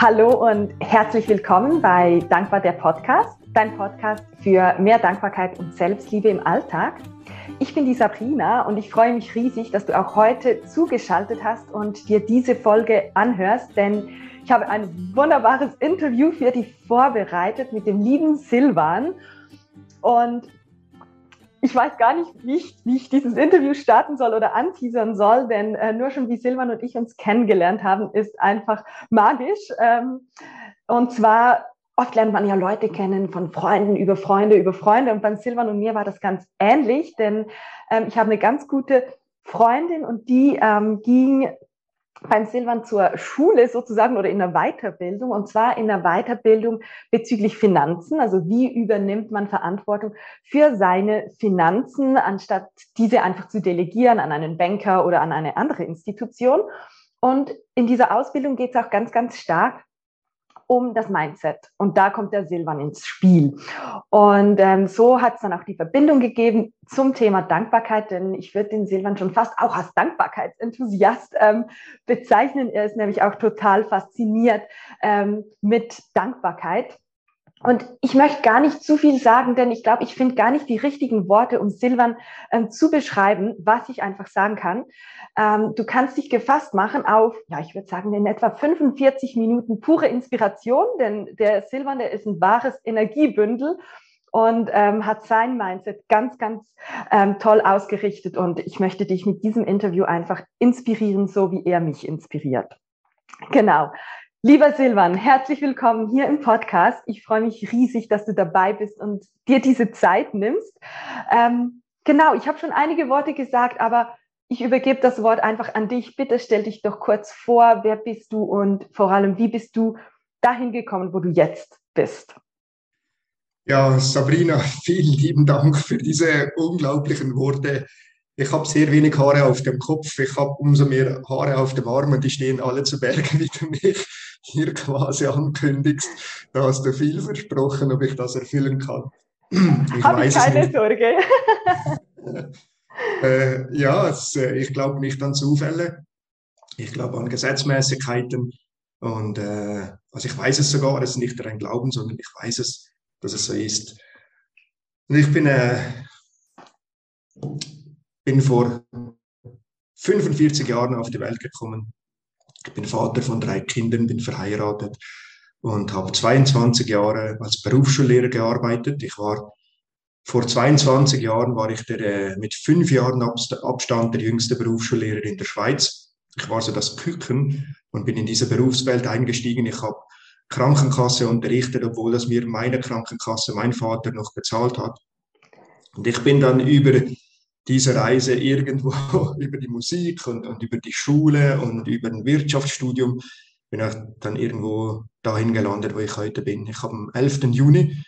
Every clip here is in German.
Hallo und herzlich willkommen bei Dankbar der Podcast, dein Podcast für mehr Dankbarkeit und Selbstliebe im Alltag. Ich bin die Sabrina und ich freue mich riesig, dass du auch heute zugeschaltet hast und dir diese Folge anhörst, denn ich habe ein wunderbares Interview für dich vorbereitet mit dem lieben Silvan. Und ich weiß gar nicht, wie ich, wie ich, dieses Interview starten soll oder anteasern soll, denn äh, nur schon wie Silvan und ich uns kennengelernt haben, ist einfach magisch. Ähm, und zwar, oft lernt man ja Leute kennen von Freunden über Freunde über Freunde. Und beim Silvan und mir war das ganz ähnlich, denn ähm, ich habe eine ganz gute Freundin und die ähm, ging beim Silvan zur Schule sozusagen oder in der Weiterbildung und zwar in der Weiterbildung bezüglich Finanzen. Also wie übernimmt man Verantwortung für seine Finanzen, anstatt diese einfach zu delegieren an einen Banker oder an eine andere Institution. Und in dieser Ausbildung geht es auch ganz, ganz stark um das Mindset. Und da kommt der Silvan ins Spiel. Und ähm, so hat es dann auch die Verbindung gegeben zum Thema Dankbarkeit, denn ich würde den Silvan schon fast auch als Dankbarkeitsenthusiast ähm, bezeichnen. Er ist nämlich auch total fasziniert ähm, mit Dankbarkeit. Und ich möchte gar nicht zu viel sagen, denn ich glaube, ich finde gar nicht die richtigen Worte, um Silvan ähm, zu beschreiben, was ich einfach sagen kann. Ähm, du kannst dich gefasst machen auf, ja, ich würde sagen, in etwa 45 Minuten pure Inspiration, denn der Silvan, der ist ein wahres Energiebündel und ähm, hat sein Mindset ganz, ganz ähm, toll ausgerichtet. Und ich möchte dich mit diesem Interview einfach inspirieren, so wie er mich inspiriert. Genau. Lieber Silvan, herzlich willkommen hier im Podcast. Ich freue mich riesig, dass du dabei bist und dir diese Zeit nimmst. Ähm, genau, ich habe schon einige Worte gesagt, aber ich übergebe das Wort einfach an dich. Bitte stell dich doch kurz vor, wer bist du und vor allem, wie bist du dahin gekommen, wo du jetzt bist? Ja, Sabrina, vielen lieben Dank für diese unglaublichen Worte. Ich habe sehr wenig Haare auf dem Kopf, ich habe umso mehr Haare auf dem Arm und die stehen alle zu Bergen, wie mich hier quasi ankündigst. Da hast du viel versprochen, ob ich das erfüllen kann. Ich habe ich keine Sorge. äh, ja, es, äh, ich glaube nicht an Zufälle. Ich glaube an Gesetzmäßigkeiten. Und äh, also ich weiß es sogar, es ist nicht ein Glauben, sondern ich weiß es, dass es so ist. Und ich bin äh, bin vor 45 Jahren auf die Welt gekommen. Ich bin Vater von drei Kindern, bin verheiratet und habe 22 Jahre als Berufsschullehrer gearbeitet. Ich war vor 22 Jahren war ich der, äh, mit fünf Jahren Abstand der jüngste Berufsschullehrer in der Schweiz. Ich war so das Küken und bin in diese Berufswelt eingestiegen. Ich habe Krankenkasse unterrichtet, obwohl das mir meine Krankenkasse mein Vater noch bezahlt hat. Und ich bin dann über diese Reise irgendwo über die Musik und, und über die Schule und über ein Wirtschaftsstudium bin ich dann irgendwo dahin gelandet, wo ich heute bin. Ich habe am 11. Juni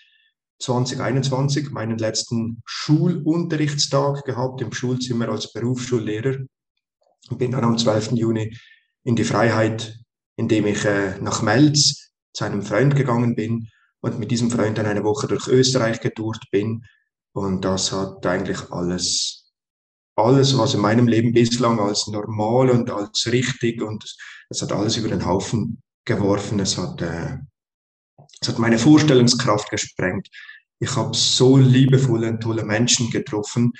2021 meinen letzten Schulunterrichtstag gehabt im Schulzimmer als Berufsschullehrer und bin dann am 12. Juni in die Freiheit, indem ich äh, nach Melz zu einem Freund gegangen bin und mit diesem Freund dann eine Woche durch Österreich getourt bin. Und das hat eigentlich alles alles, was in meinem Leben bislang als normal und als richtig und es hat alles über den Haufen geworfen. Es hat, äh, es hat meine Vorstellungskraft gesprengt. Ich habe so liebevolle und tolle Menschen getroffen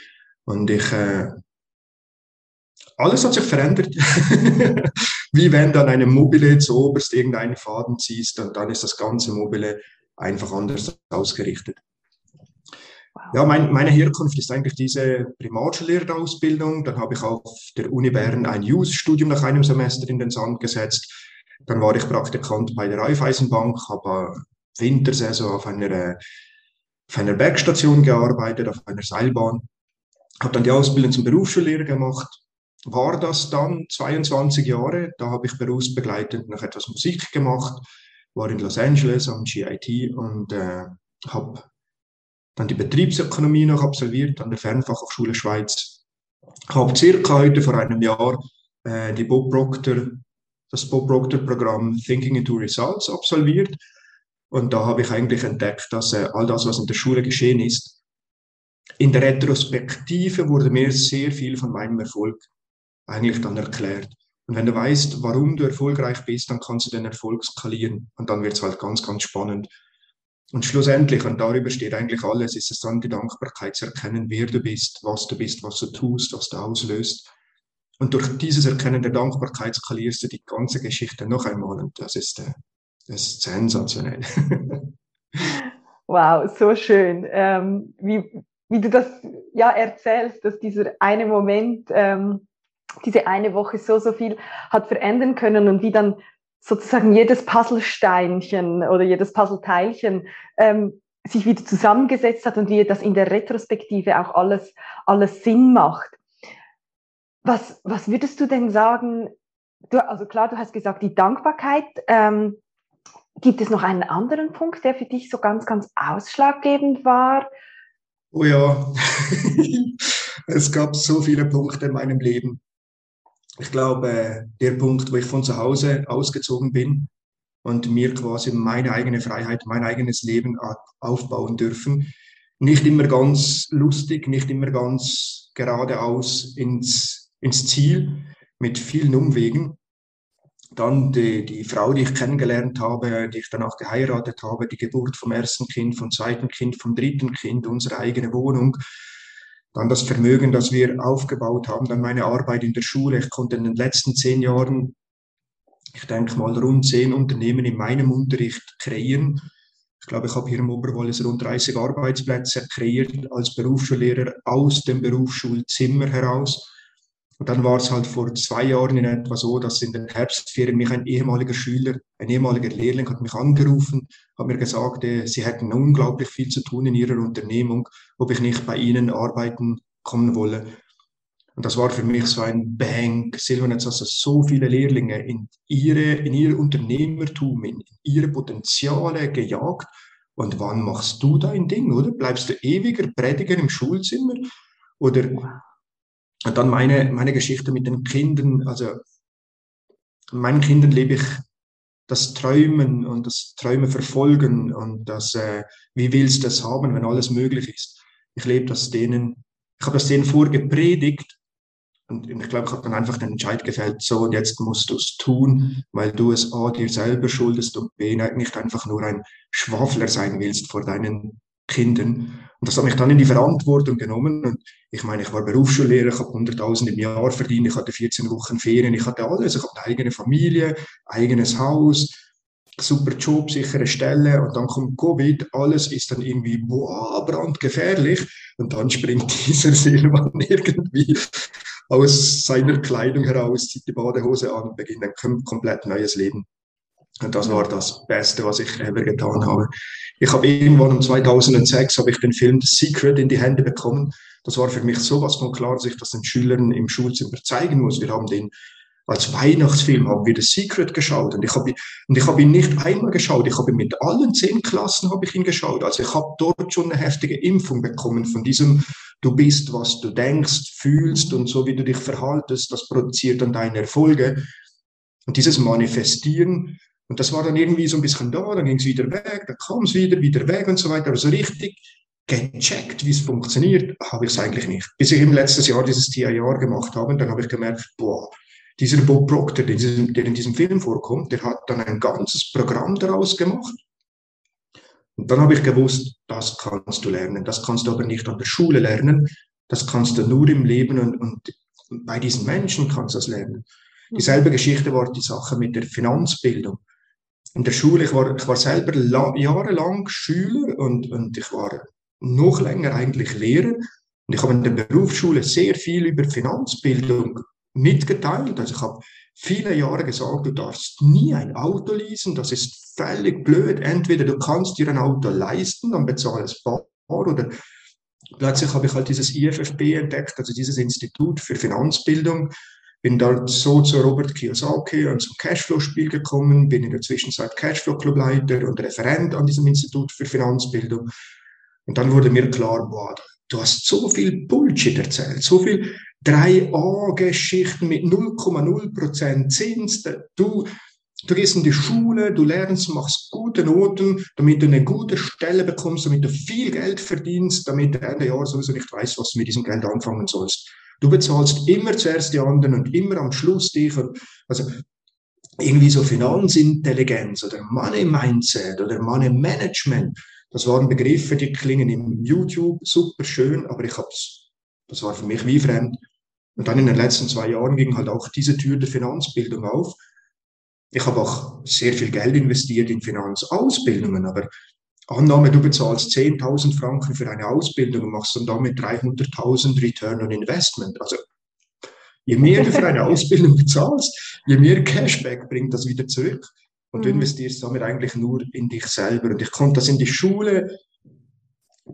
und ich, äh, alles hat sich verändert. Wie wenn dann eine Mobile zu oberst irgendeinen Faden ziehst und dann ist das ganze Mobile einfach anders ausgerichtet. Ja, mein, meine Herkunft ist eigentlich diese Primarschullehrerausbildung. Dann habe ich auf der Uni Bern ein Jus-Studium nach einem Semester in den Sand gesetzt. Dann war ich Praktikant bei der Raiffeisenbank, habe Wintersaison auf einer, auf einer Bergstation gearbeitet, auf einer Seilbahn. Habe dann die Ausbildung zum Berufsschullehrer gemacht. War das dann 22 Jahre. Da habe ich berufsbegleitend noch etwas Musik gemacht, war in Los Angeles am GIT und äh, habe dann die Betriebsökonomie noch absolviert an der Fernfachhochschule Schweiz. Habe circa heute vor einem Jahr äh, die Bob Proctor, das Bob Proctor Programm Thinking into Results absolviert. Und da habe ich eigentlich entdeckt, dass äh, all das, was in der Schule geschehen ist, in der Retrospektive wurde mir sehr viel von meinem Erfolg eigentlich dann erklärt. Und wenn du weißt, warum du erfolgreich bist, dann kannst du den Erfolg skalieren. Und dann wird es halt ganz, ganz spannend. Und schlussendlich, und darüber steht eigentlich alles, ist es dann die Dankbarkeit zu erkennen, wer du bist, was du bist, was du tust, was du auslöst. Und durch dieses Erkennen der Dankbarkeit skalierst du die ganze Geschichte noch einmal. Und das ist, äh, das ist sensationell. wow, so schön. Ähm, wie, wie du das ja erzählst, dass dieser eine Moment, ähm, diese eine Woche so, so viel hat verändern können und wie dann sozusagen jedes Puzzlesteinchen oder jedes Puzzleteilchen ähm, sich wieder zusammengesetzt hat und wie das in der Retrospektive auch alles, alles Sinn macht. Was, was würdest du denn sagen? Du, also klar, du hast gesagt, die Dankbarkeit. Ähm, gibt es noch einen anderen Punkt, der für dich so ganz, ganz ausschlaggebend war? Oh ja, es gab so viele Punkte in meinem Leben ich glaube, der Punkt, wo ich von zu Hause ausgezogen bin und mir quasi meine eigene Freiheit, mein eigenes Leben aufbauen dürfen, nicht immer ganz lustig, nicht immer ganz geradeaus ins, ins Ziel, mit vielen Umwegen. Dann die, die Frau, die ich kennengelernt habe, die ich danach geheiratet habe, die Geburt vom ersten Kind, vom zweiten Kind, vom dritten Kind, unsere eigene Wohnung, dann das Vermögen, das wir aufgebaut haben, dann meine Arbeit in der Schule. Ich konnte in den letzten zehn Jahren, ich denke mal, rund zehn Unternehmen in meinem Unterricht kreieren. Ich glaube, ich habe hier im Oberwallis rund 30 Arbeitsplätze kreiert als Berufsschullehrer aus dem Berufsschulzimmer heraus. Und dann war es halt vor zwei Jahren in etwa so, dass in den Herbstferien mich ein ehemaliger Schüler, ein ehemaliger Lehrling hat mich angerufen, hat mir gesagt, äh, sie hätten unglaublich viel zu tun in ihrer Unternehmung, ob ich nicht bei ihnen arbeiten kommen wolle. Und das war für mich so ein Bang. Silvanetz hat so viele Lehrlinge in ihre, in ihr Unternehmertum, in ihre Potenziale gejagt. Und wann machst du dein Ding, oder? Bleibst du ewiger Prediger im Schulzimmer? Oder und dann meine, meine Geschichte mit den Kindern, also meinen Kindern lebe ich das Träumen und das Träume verfolgen und das, äh, wie willst du das haben, wenn alles möglich ist. Ich lebe das denen, ich habe das denen vorgepredigt und ich glaube, ich habe dann einfach den Entscheid gefällt, so und jetzt musst du es tun, weil du es A, dir selber schuldest und B, nicht einfach nur ein Schwafler sein willst vor deinen Kindern. Und das hat mich dann in die Verantwortung genommen. Und ich meine, ich war Berufsschullehrer, ich habe 100.000 im Jahr verdient, ich hatte 14 Wochen Ferien, ich hatte alles. Ich hatte eine eigene Familie, eigenes Haus, super Job, sichere Stelle. Und dann kommt Covid, alles ist dann irgendwie, boah, brandgefährlich. Und dann springt dieser Silvan irgendwie aus seiner Kleidung heraus, zieht die Badehose an und beginnt ein komplett neues Leben. Und das war das Beste, was ich ever getan habe. Ich habe irgendwann um 2006 habe ich den Film The Secret in die Hände bekommen. Das war für mich sowas von klar, dass ich das den Schülern im Schulzimmer zeigen muss. Wir haben den als Weihnachtsfilm haben wir The Secret geschaut und ich habe und ich habe ihn nicht einmal geschaut. Ich habe mit allen zehn Klassen habe ich ihn geschaut. Also ich habe dort schon eine heftige Impfung bekommen von diesem Du bist, was du denkst, fühlst und so wie du dich verhaltest, das produziert dann deine Erfolge. Und dieses Manifestieren und das war dann irgendwie so ein bisschen da, dann ging es wieder weg, dann kam es wieder, wieder weg und so weiter. Aber so richtig gecheckt, wie es funktioniert, habe ich es eigentlich nicht. Bis ich im letzten Jahr dieses TIR gemacht habe, dann habe ich gemerkt, boah, dieser Bob Proctor, der, der in diesem Film vorkommt, der hat dann ein ganzes Programm daraus gemacht. Und dann habe ich gewusst, das kannst du lernen. Das kannst du aber nicht an der Schule lernen. Das kannst du nur im Leben und, und bei diesen Menschen kannst du das lernen. Dieselbe Geschichte war die Sache mit der Finanzbildung in der Schule, ich war, ich war selber jahrelang Schüler und, und ich war noch länger eigentlich Lehrer. Und ich habe in der Berufsschule sehr viel über Finanzbildung mitgeteilt. Also ich habe viele Jahre gesagt, du darfst nie ein Auto leasen, das ist völlig blöd. Entweder du kannst dir ein Auto leisten, dann bezahlst Bar oder plötzlich habe ich halt dieses IFFB entdeckt, also dieses Institut für Finanzbildung, bin dann so zu Robert Kiyosaki und zum Cashflow-Spiel gekommen, bin in der Zwischenzeit Cashflow-Clubleiter und Referent an diesem Institut für Finanzbildung. Und dann wurde mir klar, boah, du hast so viel Bullshit erzählt, so viel 3a-Geschichten mit 0,0% Zins. Du, du gehst in die Schule, du lernst, machst gute Noten, damit du eine gute Stelle bekommst, damit du viel Geld verdienst, damit du Ende Jahr sowieso nicht weißt, was du mit diesem Geld anfangen sollst. Du bezahlst immer zuerst die anderen und immer am Schluss dich. Also irgendwie so Finanzintelligenz oder Money Mindset oder Money Management. Das waren Begriffe, die klingen im YouTube super schön, aber ich hab's, das war für mich wie fremd. Und dann in den letzten zwei Jahren ging halt auch diese Tür der Finanzbildung auf. Ich habe auch sehr viel Geld investiert in Finanzausbildungen, aber Annahme, du bezahlst 10.000 Franken für eine Ausbildung und machst dann damit 300.000 Return on Investment. Also je mehr du für eine Ausbildung bezahlst, je mehr Cashback bringt das wieder zurück. Und du mhm. investierst damit eigentlich nur in dich selber. Und ich konnte das in die Schule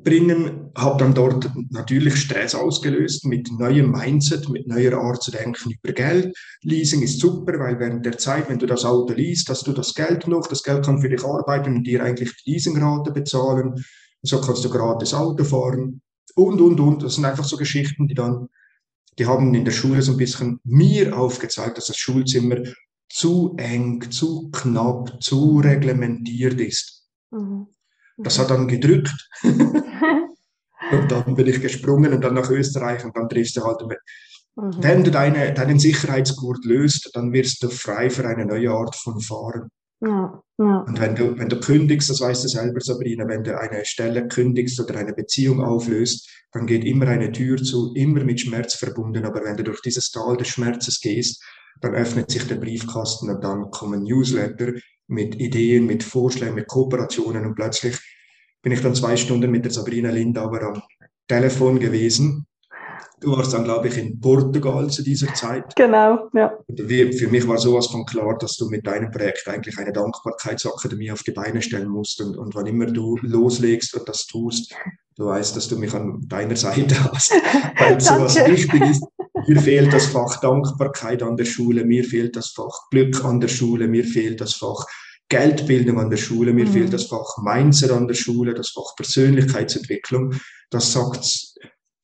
bringen, habe dann dort natürlich Stress ausgelöst mit neuem Mindset, mit neuer Art zu denken über Geld. Leasing ist super, weil während der Zeit, wenn du das Auto liest, hast du das Geld noch, das Geld kann für dich arbeiten und dir eigentlich die Leasingrate bezahlen. So kannst du gratis Auto fahren und, und, und. Das sind einfach so Geschichten, die dann, die haben in der Schule so ein bisschen mir aufgezeigt, dass das Schulzimmer zu eng, zu knapp, zu reglementiert ist. Mhm. Das hat dann gedrückt. und dann bin ich gesprungen und dann nach Österreich und dann triffst du halt mit. Mhm. Wenn du deine, deinen Sicherheitsgurt löst, dann wirst du frei für eine neue Art von Fahren. Ja, ja. Und wenn du, wenn du kündigst, das weißt du selber, Sabrina, wenn du eine Stelle kündigst oder eine Beziehung auflöst, dann geht immer eine Tür zu, immer mit Schmerz verbunden. Aber wenn du durch dieses Tal des Schmerzes gehst, dann öffnet sich der Briefkasten und dann kommen Newsletter mit Ideen, mit Vorschlägen, mit Kooperationen und plötzlich bin ich dann zwei Stunden mit der Sabrina Lindauer am Telefon gewesen. Du warst dann, glaube ich, in Portugal zu dieser Zeit. Genau, ja. Und für mich war sowas von klar, dass du mit deinem Projekt eigentlich eine Dankbarkeitsakademie auf die Beine stellen musst. Und, und wann immer du loslegst und das tust, du weißt, dass du mich an deiner Seite hast, weil sowas wichtig ist. Mir fehlt das Fach Dankbarkeit an der Schule, mir fehlt das Fach Glück an der Schule, mir fehlt das Fach Geldbildung an der Schule, mir mhm. fehlt das Fach Mindset an der Schule, das Fach Persönlichkeitsentwicklung. Das sagt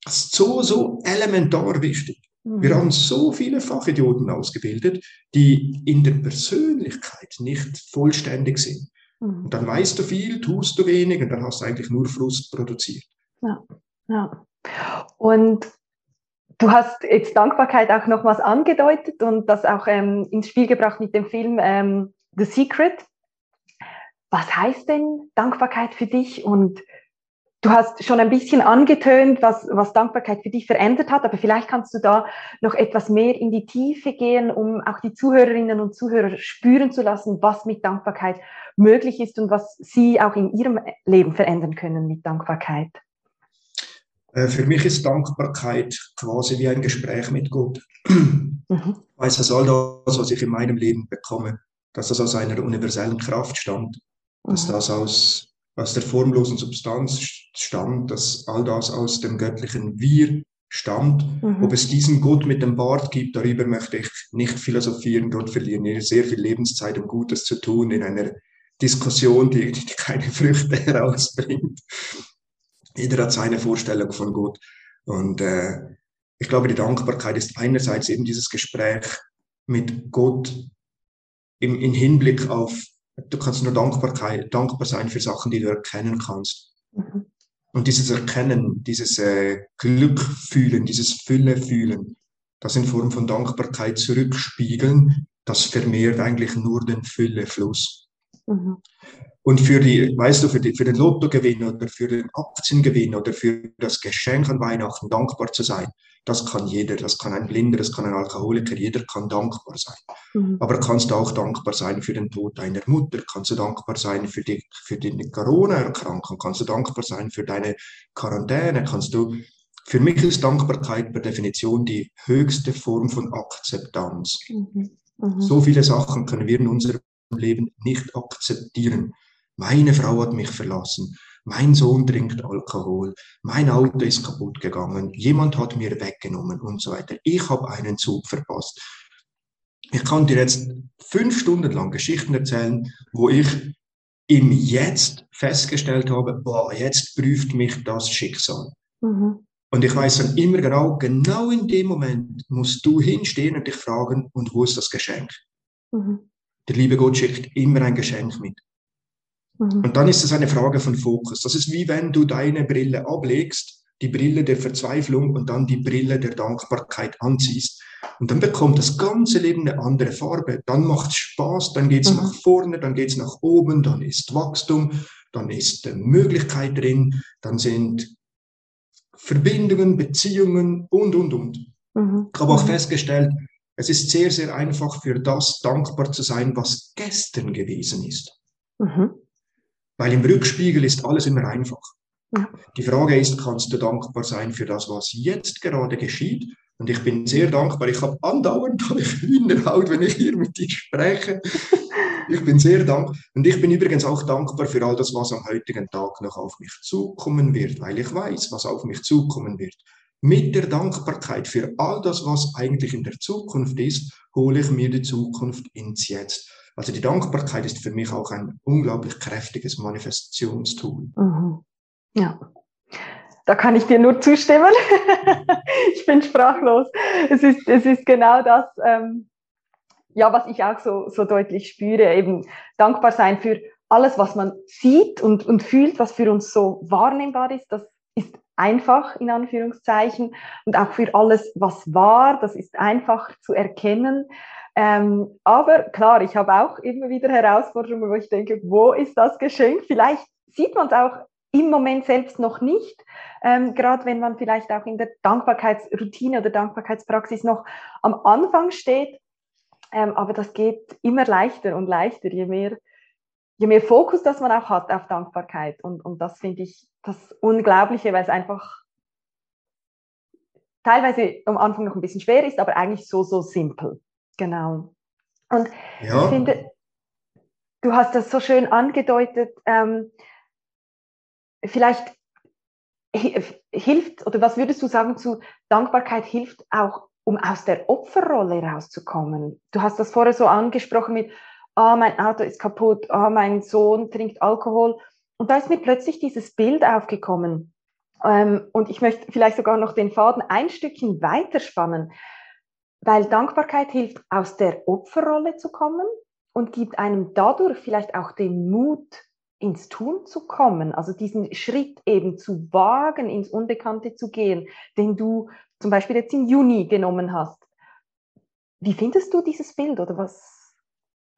so, so elementar wichtig. Mhm. Wir haben so viele Fachidioten ausgebildet, die in der Persönlichkeit nicht vollständig sind. Mhm. Und dann weißt du viel, tust du wenig und dann hast du eigentlich nur Frust produziert. Ja, ja. Und Du hast jetzt Dankbarkeit auch noch was angedeutet und das auch ähm, ins Spiel gebracht mit dem Film ähm, The Secret. Was heißt denn Dankbarkeit für dich? Und du hast schon ein bisschen angetönt, was, was Dankbarkeit für dich verändert hat, aber vielleicht kannst du da noch etwas mehr in die Tiefe gehen, um auch die Zuhörerinnen und Zuhörer spüren zu lassen, was mit Dankbarkeit möglich ist und was sie auch in ihrem Leben verändern können mit Dankbarkeit. Äh, für mich ist Dankbarkeit quasi wie ein Gespräch mit Gott. Mhm. Weiß, dass all das, was ich in meinem Leben bekomme, dass das aus einer universellen Kraft stammt, dass mhm. das aus, aus der formlosen Substanz stammt, dass all das aus dem göttlichen Wir stammt. Mhm. Ob es diesen Gott mit dem Bart gibt, darüber möchte ich nicht philosophieren. Dort verlieren wir sehr viel Lebenszeit, um Gutes zu tun in einer Diskussion, die, die keine Früchte herausbringt. Jeder hat seine Vorstellung von Gott. Und äh, ich glaube, die Dankbarkeit ist einerseits eben dieses Gespräch mit Gott im, im Hinblick auf, du kannst nur Dankbarkeit, dankbar sein für Sachen, die du erkennen kannst. Mhm. Und dieses Erkennen, dieses äh, Glück fühlen, dieses Fülle fühlen, das in Form von Dankbarkeit zurückspiegeln, das vermehrt eigentlich nur den Füllefluss. Mhm. Und für die, weißt du, für, die, für den Lottogewinn oder für den Aktiengewinn oder für das Geschenk an Weihnachten dankbar zu sein, das kann jeder. Das kann ein Blinder, das kann ein Alkoholiker, jeder kann dankbar sein. Mhm. Aber kannst du auch dankbar sein für den Tod deiner Mutter? Kannst du dankbar sein für die, für die Corona-Erkrankung? Kannst du dankbar sein für deine Quarantäne? Kannst du, für mich ist Dankbarkeit per Definition die höchste Form von Akzeptanz. Mhm. Mhm. So viele Sachen können wir in unserem Leben nicht akzeptieren. Meine Frau hat mich verlassen. Mein Sohn trinkt Alkohol. Mein Auto ist kaputt gegangen. Jemand hat mir weggenommen und so weiter. Ich habe einen Zug verpasst. Ich kann dir jetzt fünf Stunden lang Geschichten erzählen, wo ich im Jetzt festgestellt habe, boah, jetzt prüft mich das Schicksal. Mhm. Und ich weiß dann immer genau, genau in dem Moment musst du hinstehen und dich fragen, und wo ist das Geschenk? Mhm. Der liebe Gott schickt immer ein Geschenk mit. Mhm. Und dann ist es eine Frage von Fokus. Das ist wie wenn du deine Brille ablegst die Brille der Verzweiflung und dann die Brille der Dankbarkeit anziehst. Und dann bekommt das ganze Leben eine andere Farbe. Dann macht es Spaß, dann geht's mhm. nach vorne, dann geht's nach oben, dann ist Wachstum, dann ist Möglichkeit drin, dann sind Verbindungen, Beziehungen und, und, und. Mhm. Ich habe auch mhm. festgestellt, es ist sehr, sehr einfach für das dankbar zu sein, was gestern gewesen ist. Mhm. Weil im Rückspiegel ist alles immer einfach. Ja. Die Frage ist, kannst du dankbar sein für das, was jetzt gerade geschieht? Und ich bin sehr dankbar. Ich habe andauernd Hühnerhaut, wenn ich hier mit dir spreche. Ich bin sehr dankbar. Und ich bin übrigens auch dankbar für all das, was am heutigen Tag noch auf mich zukommen wird, weil ich weiß, was auf mich zukommen wird. Mit der Dankbarkeit für all das, was eigentlich in der Zukunft ist, hole ich mir die Zukunft ins Jetzt. Also die Dankbarkeit ist für mich auch ein unglaublich kräftiges Manifestationstool. Mhm. Ja, da kann ich dir nur zustimmen. ich bin sprachlos. Es ist, es ist genau das, ähm, ja, was ich auch so, so deutlich spüre, eben dankbar sein für alles, was man sieht und, und fühlt, was für uns so wahrnehmbar ist. Das ist einfach in Anführungszeichen und auch für alles, was war, das ist einfach zu erkennen. Ähm, aber klar, ich habe auch immer wieder Herausforderungen, wo ich denke, wo ist das Geschenk? Vielleicht sieht man es auch im Moment selbst noch nicht, ähm, gerade wenn man vielleicht auch in der Dankbarkeitsroutine oder Dankbarkeitspraxis noch am Anfang steht. Ähm, aber das geht immer leichter und leichter, je mehr, je mehr Fokus das man auch hat auf Dankbarkeit. Und, und das finde ich das Unglaubliche, weil es einfach teilweise am Anfang noch ein bisschen schwer ist, aber eigentlich so, so simpel. Genau. Und ja. ich finde, du hast das so schön angedeutet, ähm, vielleicht hilft, oder was würdest du sagen zu Dankbarkeit hilft auch, um aus der Opferrolle rauszukommen? Du hast das vorher so angesprochen mit, ah, oh, mein Auto ist kaputt, ah, oh, mein Sohn trinkt Alkohol. Und da ist mir plötzlich dieses Bild aufgekommen. Ähm, und ich möchte vielleicht sogar noch den Faden ein Stückchen weiterspannen, weil Dankbarkeit hilft, aus der Opferrolle zu kommen und gibt einem dadurch vielleicht auch den Mut, ins Tun zu kommen, also diesen Schritt eben zu wagen, ins Unbekannte zu gehen, den du zum Beispiel jetzt im Juni genommen hast. Wie findest du dieses Bild oder was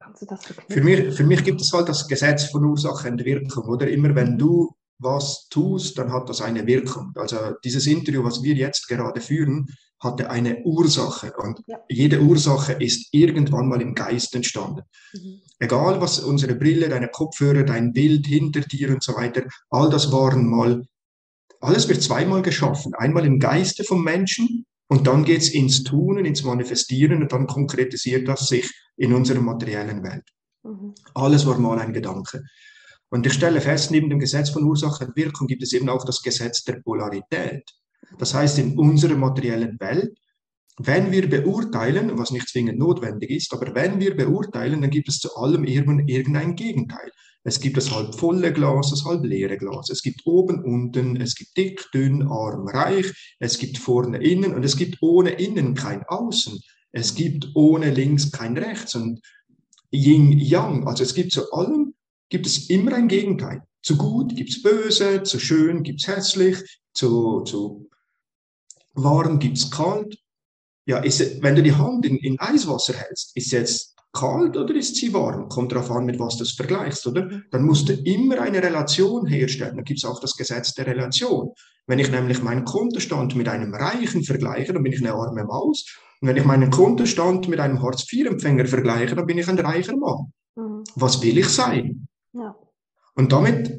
kannst du das verknüpfen? Für mich, für mich gibt es halt das Gesetz von Ursache und Wirkung, oder? Immer wenn du was tust, dann hat das eine Wirkung. Also dieses Interview, was wir jetzt gerade führen, hatte eine Ursache und ja. jede Ursache ist irgendwann mal im Geist entstanden. Mhm. Egal was unsere Brille, deine Kopfhörer, dein Bild hinter dir und so weiter, all das waren mal, alles wird zweimal geschaffen. Einmal im Geiste vom Menschen und dann geht's ins Tun, ins Manifestieren und dann konkretisiert das sich in unserer materiellen Welt. Mhm. Alles war mal ein Gedanke. Und ich stelle fest, neben dem Gesetz von Ursache und Wirkung gibt es eben auch das Gesetz der Polarität. Das heißt, in unserer materiellen Welt, wenn wir beurteilen, was nicht zwingend notwendig ist, aber wenn wir beurteilen, dann gibt es zu allem irgendein Gegenteil. Es gibt das halb volle Glas, das halb leere Glas. Es gibt oben, unten, es gibt dick, dünn, arm, reich. Es gibt vorne, innen und es gibt ohne innen kein Außen. Es gibt ohne links kein rechts und Yin, Yang. Also es gibt zu allem, gibt es immer ein Gegenteil. Zu gut gibt es böse, zu schön gibt es hässlich, zu, zu warm gibt es kalt. Ja, ist, wenn du die Hand in, in Eiswasser hältst, ist jetzt kalt oder ist sie warm? Kommt darauf an, mit was du das vergleichst, oder? Dann musst du immer eine Relation herstellen. Da gibt es auch das Gesetz der Relation. Wenn ich nämlich meinen Kontostand mit einem Reichen vergleiche, dann bin ich eine arme Maus. Und wenn ich meinen Kontostand mit einem Hartz-IV-Empfänger vergleiche, dann bin ich ein reicher Mann. Mhm. Was will ich sein? Ja. Und damit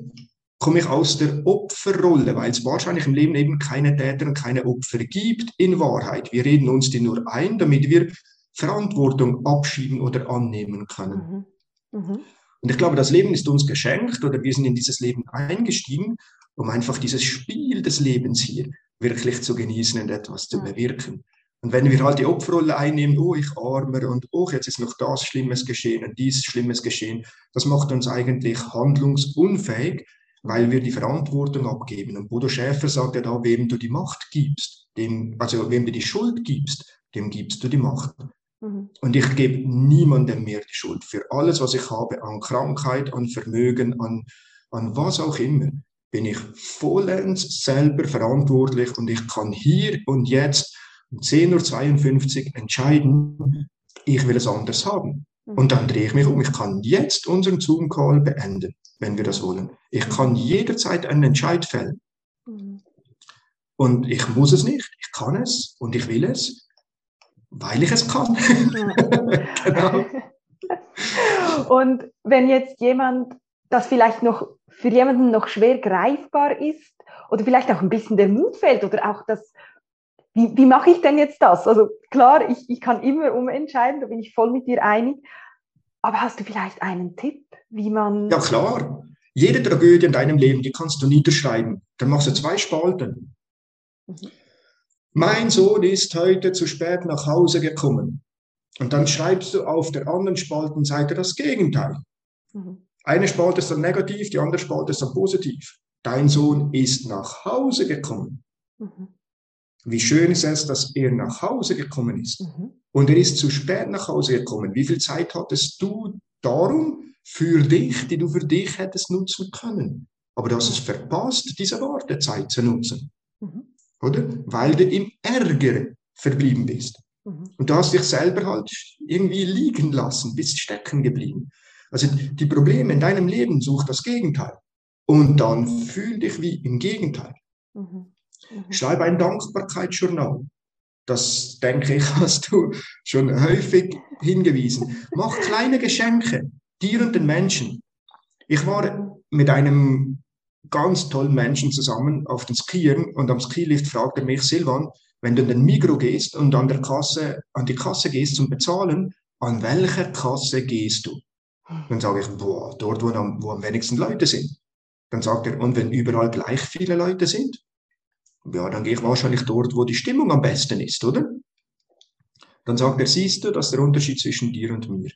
komme ich aus der Opferrolle, weil es wahrscheinlich im Leben eben keine Täter und keine Opfer gibt in Wahrheit. Wir reden uns die nur ein, damit wir Verantwortung abschieben oder annehmen können. Mhm. Mhm. Und ich glaube, das Leben ist uns geschenkt oder wir sind in dieses Leben eingestiegen, um einfach dieses Spiel des Lebens hier wirklich zu genießen und etwas zu bewirken. Und wenn wir halt die Opferrolle einnehmen, oh, ich armer und oh, jetzt ist noch das Schlimmes geschehen und dies Schlimmes geschehen, das macht uns eigentlich handlungsunfähig, weil wir die Verantwortung abgeben. Und Bodo Schäfer sagt ja da, wem du die Macht gibst, dem, also wem du die Schuld gibst, dem gibst du die Macht. Mhm. Und ich gebe niemandem mehr die Schuld für alles, was ich habe an Krankheit, an Vermögen, an, an was auch immer bin ich vollends selber verantwortlich und ich kann hier und jetzt um 10.52 Uhr entscheiden, ich will es anders haben. Und mhm. dann drehe ich mich um. Ich kann jetzt unseren Zoom-Call beenden, wenn wir das wollen. Ich kann jederzeit einen Entscheid fällen. Mhm. Und ich muss es nicht. Ich kann es und ich will es, weil ich es kann. genau. Und wenn jetzt jemand das vielleicht noch für jemanden noch schwer greifbar ist oder vielleicht auch ein bisschen der Mut fällt oder auch das, wie, wie mache ich denn jetzt das? Also klar, ich, ich kann immer umentscheiden, da bin ich voll mit dir einig, aber hast du vielleicht einen Tipp, wie man... Ja klar, jede Tragödie in deinem Leben, die kannst du niederschreiben. Dann machst du zwei Spalten. Mhm. Mein Sohn ist heute zu spät nach Hause gekommen. Und dann schreibst du auf der anderen Spaltenseite das Gegenteil. Mhm. Eine Spalte ist dann negativ, die andere Spalte ist dann positiv. Dein Sohn ist nach Hause gekommen. Mhm. Wie schön ist es, dass er nach Hause gekommen ist. Mhm. Und er ist zu spät nach Hause gekommen. Wie viel Zeit hattest du darum für dich, die du für dich hättest nutzen können? Aber du hast es verpasst, diese Wartezeit zu nutzen. Mhm. Oder? Weil du im Ärger verblieben bist. Mhm. Und du hast dich selber halt irgendwie liegen lassen, bist stecken geblieben. Also die Probleme in deinem Leben such das Gegenteil. Und dann fühl dich wie im Gegenteil. Mhm. Mhm. Schreib ein Dankbarkeitsjournal. Das, denke ich, hast du schon häufig hingewiesen. Mach kleine Geschenke dir und den Menschen. Ich war mit einem ganz tollen Menschen zusammen auf den Skiern und am Skilift fragte mich Silvan, wenn du in den Migro gehst und an der Kasse, an die Kasse gehst zum Bezahlen, an welcher Kasse gehst du? Dann sage ich, boah, dort, wo am, wo am wenigsten Leute sind. Dann sagt er, und wenn überall gleich viele Leute sind? Ja, dann gehe ich wahrscheinlich dort, wo die Stimmung am besten ist, oder? Dann sagt er, siehst du, das ist der Unterschied zwischen dir und mir.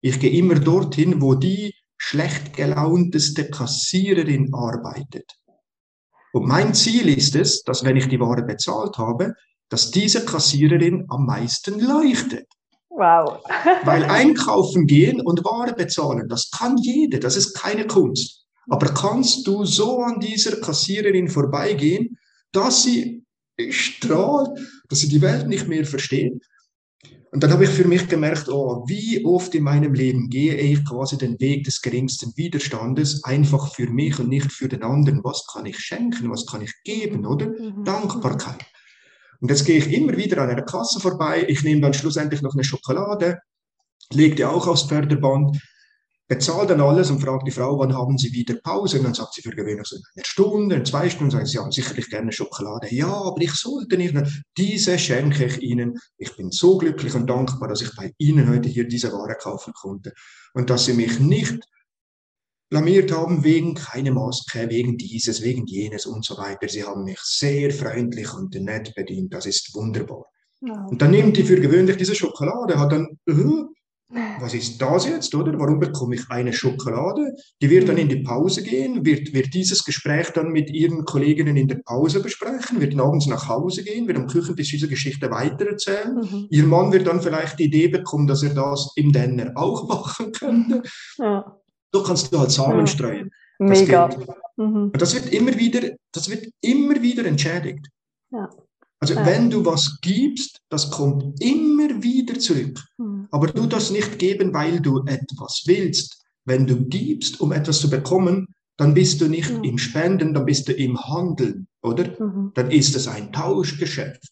Ich gehe immer dorthin, wo die schlecht gelaunteste Kassiererin arbeitet. Und mein Ziel ist es, dass wenn ich die Ware bezahlt habe, dass diese Kassiererin am meisten leuchtet. Wow. Weil einkaufen gehen und Ware bezahlen, das kann jeder, das ist keine Kunst. Aber kannst du so an dieser Kassiererin vorbeigehen, dass sie strahlt, dass sie die Welt nicht mehr versteht? Und dann habe ich für mich gemerkt, oh, wie oft in meinem Leben gehe ich quasi den Weg des geringsten Widerstandes, einfach für mich und nicht für den anderen. Was kann ich schenken? Was kann ich geben, oder? Mhm. Dankbarkeit. Und jetzt gehe ich immer wieder an einer Kasse vorbei. Ich nehme dann schlussendlich noch eine Schokolade, lege die auch aufs Förderband, bezahle dann alles und frage die Frau, wann haben Sie wieder Pause? Und dann sagt sie für gewöhnlich so eine Stunde, zwei Stunden, sagen sie, ja, sicherlich gerne Schokolade. Ja, aber ich sollte nicht. Diese schenke ich Ihnen. Ich bin so glücklich und dankbar, dass ich bei Ihnen heute hier diese Ware kaufen konnte. Und dass Sie mich nicht blamiert haben wegen keine Maske, wegen dieses, wegen jenes und so weiter. Sie haben mich sehr freundlich und nett bedient. Das ist wunderbar. Ja. Und dann nimmt die für gewöhnlich diese Schokolade, hat dann, uh, was ist das jetzt, oder? Warum bekomme ich eine Schokolade? Die wird dann in die Pause gehen, wird, wird dieses Gespräch dann mit ihren Kolleginnen in der Pause besprechen, wird abends nach Hause gehen, wird am Küchentisch diese Geschichte weitererzählen. Mhm. Ihr Mann wird dann vielleicht die Idee bekommen, dass er das im Denner auch machen könnte. Ja. So kannst du halt Samen streuen. Das Mega. Mhm. Und das wird immer wieder, das wird immer wieder entschädigt. Ja. Also ja. wenn du was gibst, das kommt immer wieder zurück. Mhm. Aber du das nicht geben, weil du etwas willst. Wenn du gibst, um etwas zu bekommen, dann bist du nicht mhm. im Spenden, dann bist du im Handeln, oder? Mhm. Dann ist es ein Tauschgeschäft.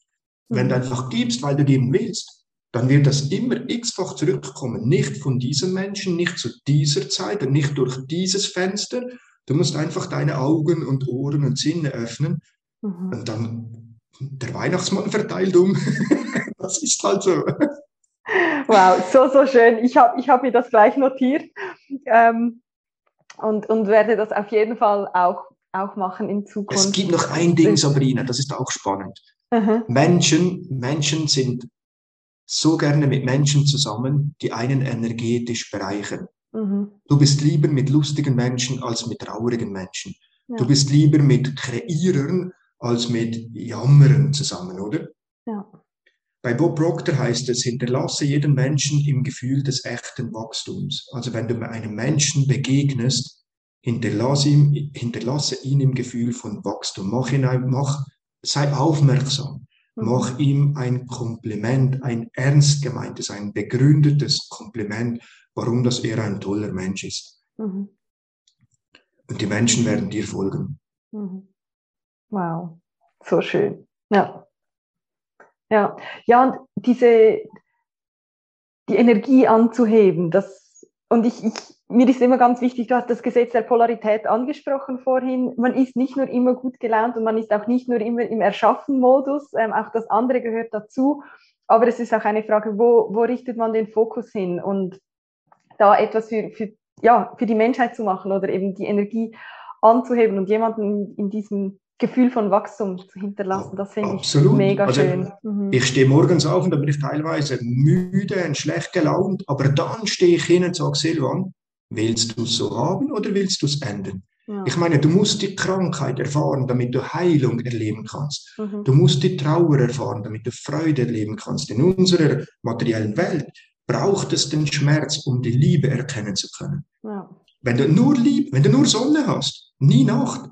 Wenn du mhm. einfach gibst, weil du geben willst, dann wird das immer x-fach zurückkommen. Nicht von diesem Menschen, nicht zu dieser Zeit und nicht durch dieses Fenster. Du musst einfach deine Augen und Ohren und Sinne öffnen mhm. und dann der Weihnachtsmann verteilt um. das ist halt so. Wow, so, so schön. Ich habe ich hab mir das gleich notiert ähm, und, und werde das auf jeden Fall auch, auch machen in Zukunft. Es gibt noch ein Ding, Sabrina, das ist auch spannend. Mhm. Menschen, Menschen sind so gerne mit Menschen zusammen, die einen energetisch bereichern. Mhm. Du bist lieber mit lustigen Menschen als mit traurigen Menschen. Ja. Du bist lieber mit Kreierern als mit Jammern zusammen, oder? Ja. Bei Bob Proctor heißt es, hinterlasse jeden Menschen im Gefühl des echten Wachstums. Also wenn du einem Menschen begegnest, hinterlasse ihn, hinterlasse ihn im Gefühl von Wachstum. Mach ihn, mach, sei aufmerksam. Mhm. Mach ihm ein Kompliment, ein ernst gemeintes, ein begründetes Kompliment, warum das er ein toller Mensch ist. Mhm. Und die Menschen werden dir folgen. Mhm. Wow, so schön. Ja. Ja, ja, und diese, die Energie anzuheben, das, und ich, ich, mir ist immer ganz wichtig, du hast das Gesetz der Polarität angesprochen vorhin, man ist nicht nur immer gut gelaunt und man ist auch nicht nur immer im Erschaffen-Modus, ähm, auch das andere gehört dazu, aber es ist auch eine Frage, wo, wo richtet man den Fokus hin? Und da etwas für, für, ja, für die Menschheit zu machen oder eben die Energie anzuheben und jemanden in diesem Gefühl von Wachstum zu hinterlassen. Das finde ich mega also, schön. Mhm. Ich stehe morgens auf und da bin ich teilweise müde und schlecht gelaunt, aber dann stehe ich hin und sage, Silvan, willst du es so haben oder willst du es ändern? Ja. Ich meine, du musst die Krankheit erfahren, damit du Heilung erleben kannst. Mhm. Du musst die Trauer erfahren, damit du Freude erleben kannst. In unserer materiellen Welt braucht es den Schmerz, um die Liebe erkennen zu können. Ja. Wenn du nur Liebe, wenn du nur Sonne hast, nie Nacht,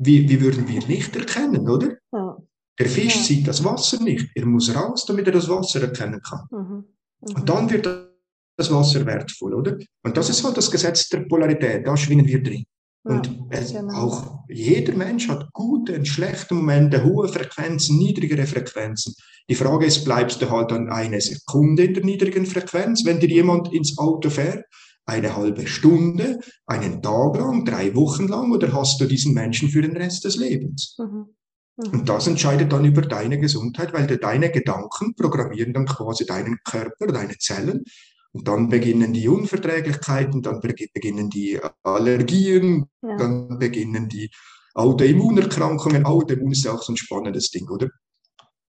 wie, wie würden wir Licht erkennen, oder? Ja. Der Fisch ja. sieht das Wasser nicht. Er muss raus, damit er das Wasser erkennen kann. Mhm. Mhm. Und dann wird das Wasser wertvoll, oder? Und das ist halt das Gesetz der Polarität. Da schwingen wir drin. Und es, genau. auch jeder Mensch hat gute und schlechte Momente, hohe Frequenzen, niedrigere Frequenzen. Die Frage ist, bleibst du halt an eine Sekunde in der niedrigen Frequenz, wenn dir jemand ins Auto fährt? Eine halbe Stunde, einen Tag lang, drei Wochen lang oder hast du diesen Menschen für den Rest des Lebens? Mhm. Mhm. Und das entscheidet dann über deine Gesundheit, weil deine Gedanken programmieren dann quasi deinen Körper, deine Zellen. Und dann beginnen die Unverträglichkeiten, dann beginnen die Allergien, ja. dann beginnen die Autoimmunerkrankungen. Autoimmun ist ja auch so ein spannendes Ding, oder?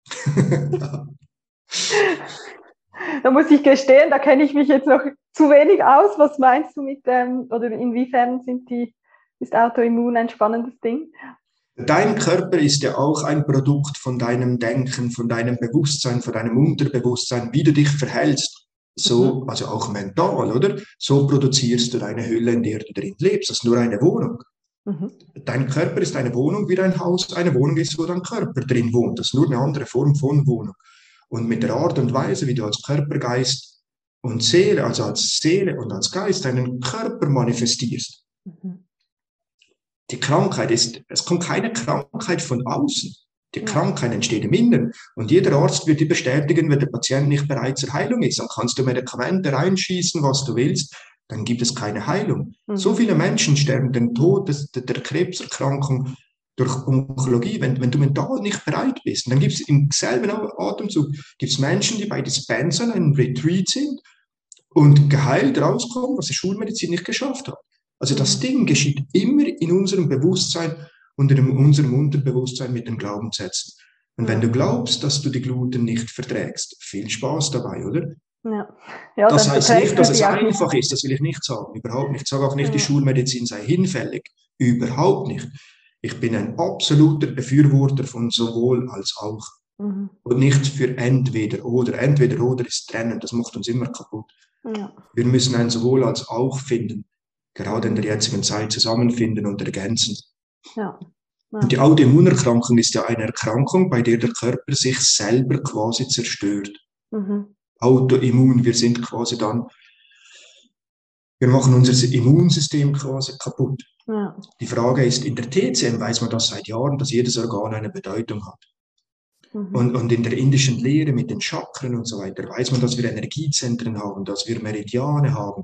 da muss ich gestehen, da kenne ich mich jetzt noch zu wenig aus. Was meinst du mit, ähm, oder inwiefern sind die, ist Autoimmun ein spannendes Ding? Dein Körper ist ja auch ein Produkt von deinem Denken, von deinem Bewusstsein, von deinem Unterbewusstsein, wie du dich verhältst. So, mhm. also auch mental, oder? So produzierst du deine Hülle, in der du drin lebst. Das ist nur eine Wohnung. Mhm. Dein Körper ist eine Wohnung wie dein Haus eine Wohnung ist, wo dein Körper drin wohnt. Das ist nur eine andere Form von Wohnung und mit der Art und Weise, wie du als Körper, Geist und Seele, also als Seele und als Geist deinen Körper manifestierst. Mhm. Die Krankheit ist, es kommt keine Krankheit von außen. Die Krankheit entsteht im Inneren. Und jeder Arzt wird dir bestätigen, wenn der Patient nicht bereit zur Heilung ist. Dann kannst du Medikamente reinschießen, was du willst. Dann gibt es keine Heilung. Mhm. So viele Menschen sterben den Tod der Krebserkrankung durch Onkologie, wenn, wenn du mental nicht bereit bist, dann gibt es im selben Atemzug gibt's Menschen, die bei Dispensern einen Retreat sind und geheilt rauskommen, was die Schulmedizin nicht geschafft hat. Also das Ding geschieht immer in unserem Bewusstsein und in unserem Unterbewusstsein mit den Glaubenssätzen. Und wenn du glaubst, dass du die Gluten nicht verträgst, viel Spaß dabei, oder? Ja. Ja, das heißt nicht, dass es einfach ist, das will ich nicht sagen, überhaupt nicht. Ich sage auch nicht, die Schulmedizin sei hinfällig, überhaupt nicht. Ich bin ein absoluter Befürworter von sowohl als auch. Mhm. Und nicht für entweder oder. Entweder oder ist trennen, das macht uns immer kaputt. Ja. Wir müssen ein sowohl als auch finden, gerade in der jetzigen Zeit zusammenfinden und ergänzen. Ja. Ja. Und die Autoimmunerkrankung ist ja eine Erkrankung, bei der der Körper sich selber quasi zerstört. Mhm. Autoimmun, wir sind quasi dann, wir machen unser Immunsystem quasi kaputt. Ja. Die Frage ist, in der TCM weiß man das seit Jahren, dass jedes Organ eine Bedeutung hat. Mhm. Und, und in der indischen Lehre mit den Chakren und so weiter weiß man, dass wir Energiezentren haben, dass wir Meridiane haben.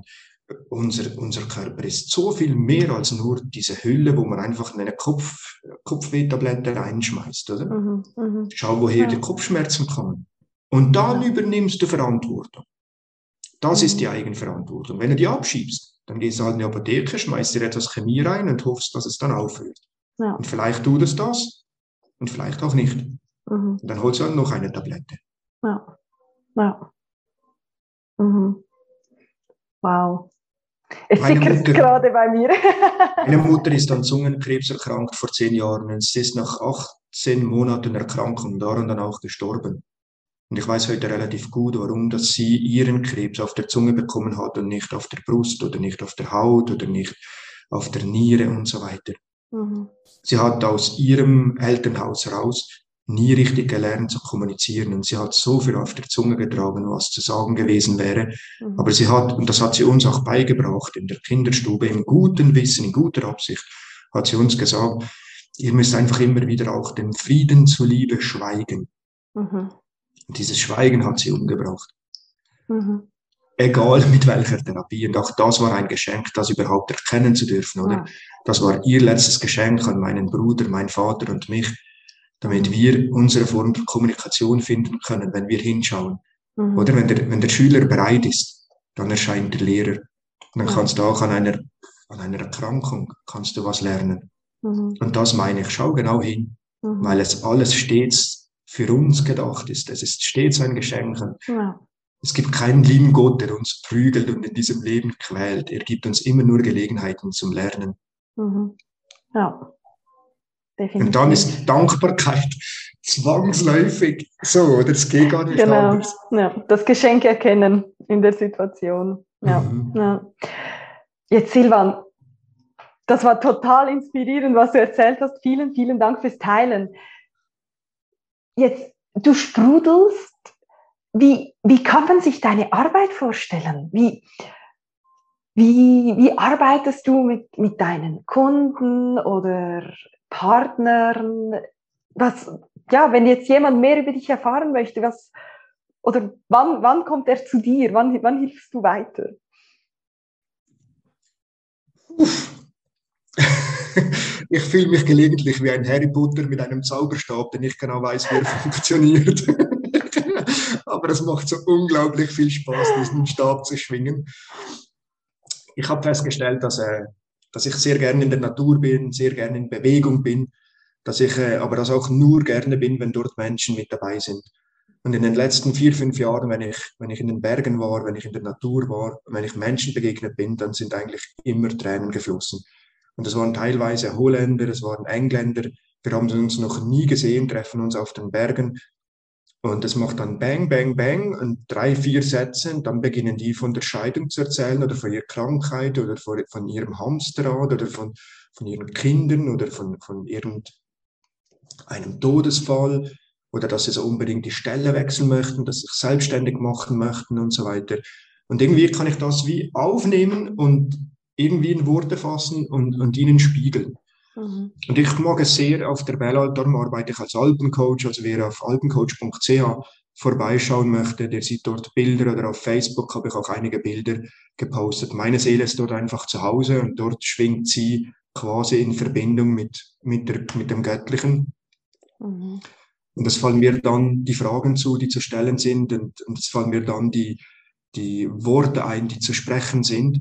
Unser, unser Körper ist so viel mehr als nur diese Hülle, wo man einfach eine Kopf, Kopfwehtablette reinschmeißt. Oder? Mhm. Mhm. Schau, woher ja. die Kopfschmerzen kommen. Und dann übernimmst du Verantwortung. Das ist die. Eigenverantwortung. Wenn du die abschiebst, dann gehst du halt in die Apotheke, schmeißt dir etwas Chemie rein und hoffst, dass es dann aufhört. Ja. Und vielleicht tut es das und vielleicht auch nicht. Mhm. Und dann holst du halt noch eine Tablette. Ja. Ja. Mhm. Wow. Es sickert gerade bei mir. meine Mutter ist an Zungenkrebs erkrankt vor zehn Jahren und sie ist nach 18 Monaten Erkrankung daran dann auch gestorben. Und ich weiß heute relativ gut, warum, dass sie ihren Krebs auf der Zunge bekommen hat und nicht auf der Brust oder nicht auf der Haut oder nicht auf der Niere und so weiter. Mhm. Sie hat aus ihrem Elternhaus raus nie richtig gelernt zu kommunizieren und sie hat so viel auf der Zunge getragen, was zu sagen gewesen wäre. Mhm. Aber sie hat, und das hat sie uns auch beigebracht in der Kinderstube, im guten Wissen, in guter Absicht, hat sie uns gesagt, ihr müsst einfach immer wieder auch dem Frieden zuliebe schweigen. Mhm. Und dieses Schweigen hat sie umgebracht. Mhm. Egal mit welcher Therapie. Und auch das war ein Geschenk, das überhaupt erkennen zu dürfen, oder? Ja. Das war ihr letztes Geschenk an meinen Bruder, meinen Vater und mich, damit wir unsere Form der Kommunikation finden können, wenn wir hinschauen. Mhm. Oder wenn der, wenn der Schüler bereit ist, dann erscheint der Lehrer. Und dann kannst du auch an einer, an einer Erkrankung kannst du was lernen. Mhm. Und das meine ich, schau genau hin, mhm. weil es alles stets für uns gedacht ist. Es ist stets ein Geschenk. Ja. Es gibt keinen lieben Gott, der uns prügelt und in diesem Leben quält. Er gibt uns immer nur Gelegenheiten zum Lernen. Mhm. Ja. Definitiv. Und dann ist Dankbarkeit zwangsläufig so, oder es geht gar nicht genau. anders. Ja, das Geschenk erkennen in der Situation. Ja. Mhm. ja. Jetzt Silvan, das war total inspirierend, was du erzählt hast. Vielen, vielen Dank fürs Teilen. Jetzt, du sprudelst. Wie, wie kann man sich deine Arbeit vorstellen? Wie, wie, wie arbeitest du mit, mit deinen Kunden oder Partnern? Was, ja, wenn jetzt jemand mehr über dich erfahren möchte, was, oder wann, wann kommt er zu dir? Wann, wann hilfst du weiter? ich fühle mich gelegentlich wie ein Harry Potter mit einem Zauberstab, der nicht genau weiß, wie er funktioniert. Aber es macht so unglaublich viel Spaß, diesen Stab zu schwingen. Ich habe festgestellt, dass, äh, dass ich sehr gerne in der Natur bin, sehr gerne in Bewegung bin, dass ich äh, aber das auch nur gerne bin, wenn dort Menschen mit dabei sind. Und in den letzten vier, fünf Jahren, wenn ich, wenn ich in den Bergen war, wenn ich in der Natur war, wenn ich Menschen begegnet bin, dann sind eigentlich immer Tränen geflossen. Und das waren teilweise Holländer, es waren Engländer. Wir haben uns noch nie gesehen, treffen uns auf den Bergen. Und es macht dann Bang, Bang, Bang und drei, vier Sätze. Und dann beginnen die von der Scheidung zu erzählen oder von ihrer Krankheit oder von, ihrem Hamsterrad oder von, von ihren Kindern oder von, von irgendeinem Todesfall oder dass sie so unbedingt die Stelle wechseln möchten, dass sie sich selbstständig machen möchten und so weiter. Und irgendwie kann ich das wie aufnehmen und irgendwie in Worte fassen und, und ihnen spiegeln. Mhm. Und ich mag es sehr auf der Bellal, darum arbeite ich als Alpencoach, also wer auf alpencoach.ch vorbeischauen möchte, der sieht dort Bilder oder auf Facebook habe ich auch einige Bilder gepostet. Meine Seele ist dort einfach zu Hause und dort schwingt sie quasi in Verbindung mit, mit, der, mit dem Göttlichen. Mhm. Und es fallen mir dann die Fragen zu, die zu stellen sind und, und es fallen mir dann die, die Worte ein, die zu sprechen sind.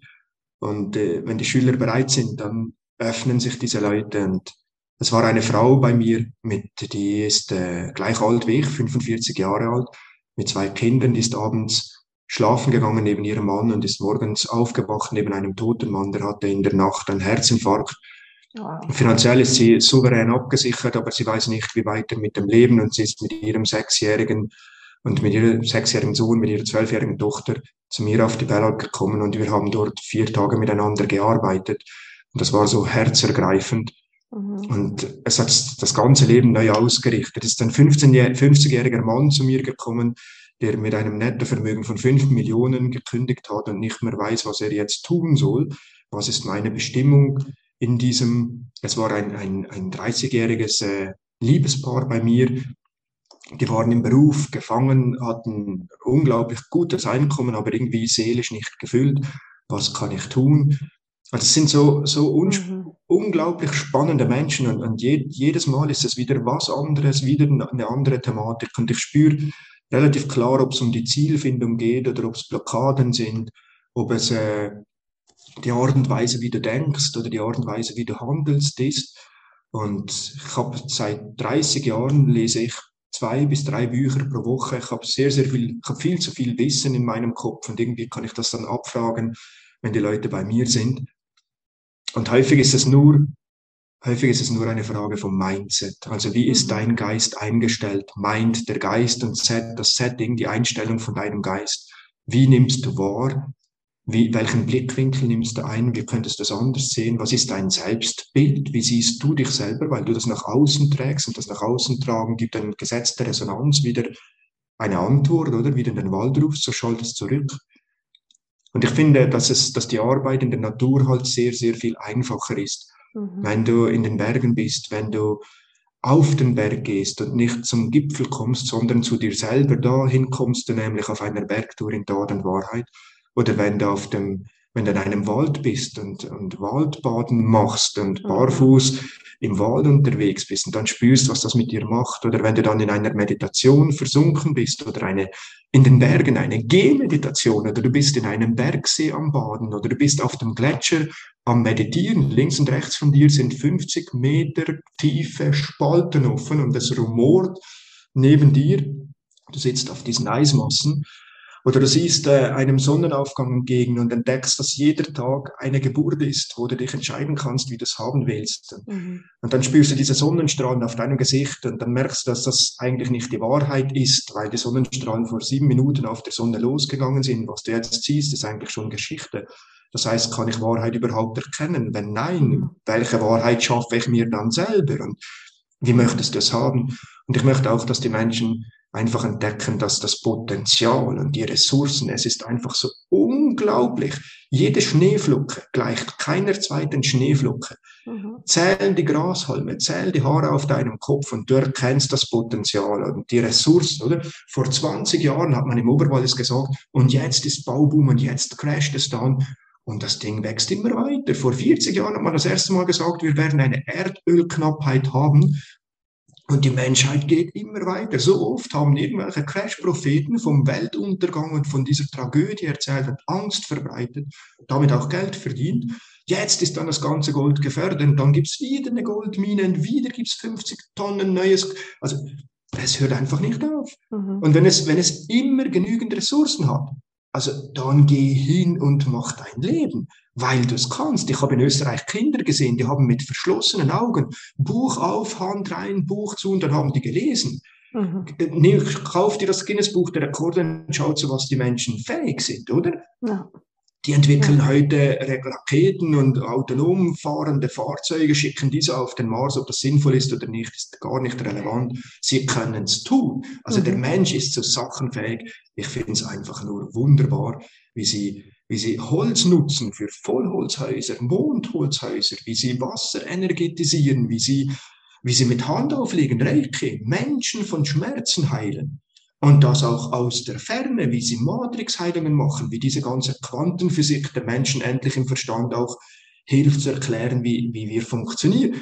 Und äh, wenn die Schüler bereit sind, dann öffnen sich diese Leute. Und es war eine Frau bei mir, mit, die ist äh, gleich alt wie ich, 45 Jahre alt, mit zwei Kindern, die ist abends schlafen gegangen neben ihrem Mann und ist morgens aufgewacht neben einem toten Mann, der hatte in der Nacht einen Herzinfarkt. Wow. Finanziell ist sie souverän abgesichert, aber sie weiß nicht, wie weiter mit dem Leben und sie ist mit ihrem sechsjährigen und mit ihrem sechsjährigen Sohn, mit ihrer zwölfjährigen Tochter zu mir auf die Bellart gekommen und wir haben dort vier Tage miteinander gearbeitet. Und das war so herzergreifend. Mhm. Und es hat das ganze Leben neu ausgerichtet. Es ist ein 50-jähriger Mann zu mir gekommen, der mit einem Nettovermögen von 5 Millionen gekündigt hat und nicht mehr weiß, was er jetzt tun soll. Was ist meine Bestimmung in diesem, es war ein, ein, ein 30-jähriges äh, Liebespaar bei mir, die waren im Beruf gefangen, hatten unglaublich gutes Einkommen, aber irgendwie seelisch nicht gefüllt. Was kann ich tun? Also es sind so, so mhm. unglaublich spannende Menschen und, und je, jedes Mal ist es wieder was anderes, wieder eine andere Thematik. Und ich spüre relativ klar, ob es um die Zielfindung geht oder ob es Blockaden sind, ob es äh, die Art und Weise, wie du denkst oder die Art und Weise, wie du handelst, ist. Und ich habe seit 30 Jahren lese ich zwei bis drei Bücher pro Woche. Ich habe sehr, sehr viel, ich habe viel zu viel Wissen in meinem Kopf und irgendwie kann ich das dann abfragen, wenn die Leute bei mir sind. Und häufig ist es nur, häufig ist es nur eine Frage vom Mindset. Also wie ist mhm. dein Geist eingestellt? Mind, der Geist und Set, das Setting, die Einstellung von deinem Geist. Wie nimmst du wahr? Wie, welchen Blickwinkel nimmst du ein? Wie könntest du das anders sehen? Was ist dein Selbstbild? Wie siehst du dich selber? Weil du das nach außen trägst und das nach außen tragen gibt ein Gesetz der Resonanz wieder eine Antwort, oder? Wie du in den Wald rufst, so schallt es zurück. Und ich finde, dass es, dass die Arbeit in der Natur halt sehr, sehr viel einfacher ist. Mhm. Wenn du in den Bergen bist, wenn du auf den Berg gehst und nicht zum Gipfel kommst, sondern zu dir selber, dahin kommst du nämlich auf einer Bergtour in Tat und Wahrheit. Oder wenn du auf dem, wenn du in einem Wald bist und, und Waldbaden machst und mhm. barfuß im Wald unterwegs bist und dann spürst, was das mit dir macht. Oder wenn du dann in einer Meditation versunken bist oder eine, in den Bergen eine Gehmeditation oder du bist in einem Bergsee am Baden oder du bist auf dem Gletscher am Meditieren. Links und rechts von dir sind 50 Meter tiefe Spalten offen und es rumort neben dir. Du sitzt auf diesen Eismassen oder du siehst äh, einem Sonnenaufgang entgegen und entdeckst, dass jeder Tag eine Geburt ist, wo du dich entscheiden kannst, wie du es haben willst. Mhm. Und dann spürst du diese Sonnenstrahlen auf deinem Gesicht und dann merkst du, dass das eigentlich nicht die Wahrheit ist, weil die Sonnenstrahlen vor sieben Minuten auf der Sonne losgegangen sind. Was du jetzt siehst, ist eigentlich schon Geschichte. Das heißt, kann ich Wahrheit überhaupt erkennen? Wenn nein, mhm. welche Wahrheit schaffe ich mir dann selber? Und wie möchtest du es haben? Und ich möchte auch, dass die Menschen einfach entdecken, dass das Potenzial und die Ressourcen, es ist einfach so unglaublich. Jede Schneeflocke gleicht keiner zweiten Schneeflocke. Mhm. Zählen die Grashalme, zähl die Haare auf deinem Kopf und du erkennst das Potenzial und die Ressourcen, oder? Vor 20 Jahren hat man im Oberwallis gesagt, und jetzt ist Bauboom und jetzt crasht es dann. Und das Ding wächst immer weiter. Vor 40 Jahren hat man das erste Mal gesagt, wir werden eine Erdölknappheit haben. Und die Menschheit geht immer weiter. So oft haben irgendwelche Crash-Propheten vom Weltuntergang und von dieser Tragödie erzählt und Angst verbreitet, damit auch Geld verdient. Jetzt ist dann das ganze Gold gefördert und dann gibt's wieder eine Goldmine und wieder gibt's 50 Tonnen neues. Also es hört einfach nicht auf. Mhm. Und wenn es, wenn es immer genügend Ressourcen hat, also dann geh hin und mach dein Leben, weil du es kannst. Ich habe in Österreich Kinder gesehen, die haben mit verschlossenen Augen Buch auf, Hand rein, Buch zu und dann haben die gelesen. Mhm. Nee, kauf dir das Guinness-Buch der Rekorde und schau zu, was die Menschen fähig sind, oder? Ja. Die entwickeln ja. heute Raketen und autonom fahrende Fahrzeuge, schicken diese auf den Mars. Ob das sinnvoll ist oder nicht, ist gar nicht relevant. Sie können es tun. Also mhm. der Mensch ist zu Sachen fähig. Ich finde es einfach nur wunderbar, wie sie, wie sie Holz nutzen für Vollholzhäuser, Mondholzhäuser, wie sie Wasser energetisieren, wie sie, wie sie mit Hand auflegen, Reiki, Menschen von Schmerzen heilen. Und das auch aus der Ferne, wie sie Matrixheilungen machen, wie diese ganze Quantenphysik der Menschen endlich im Verstand auch hilft zu erklären, wie, wie wir funktionieren.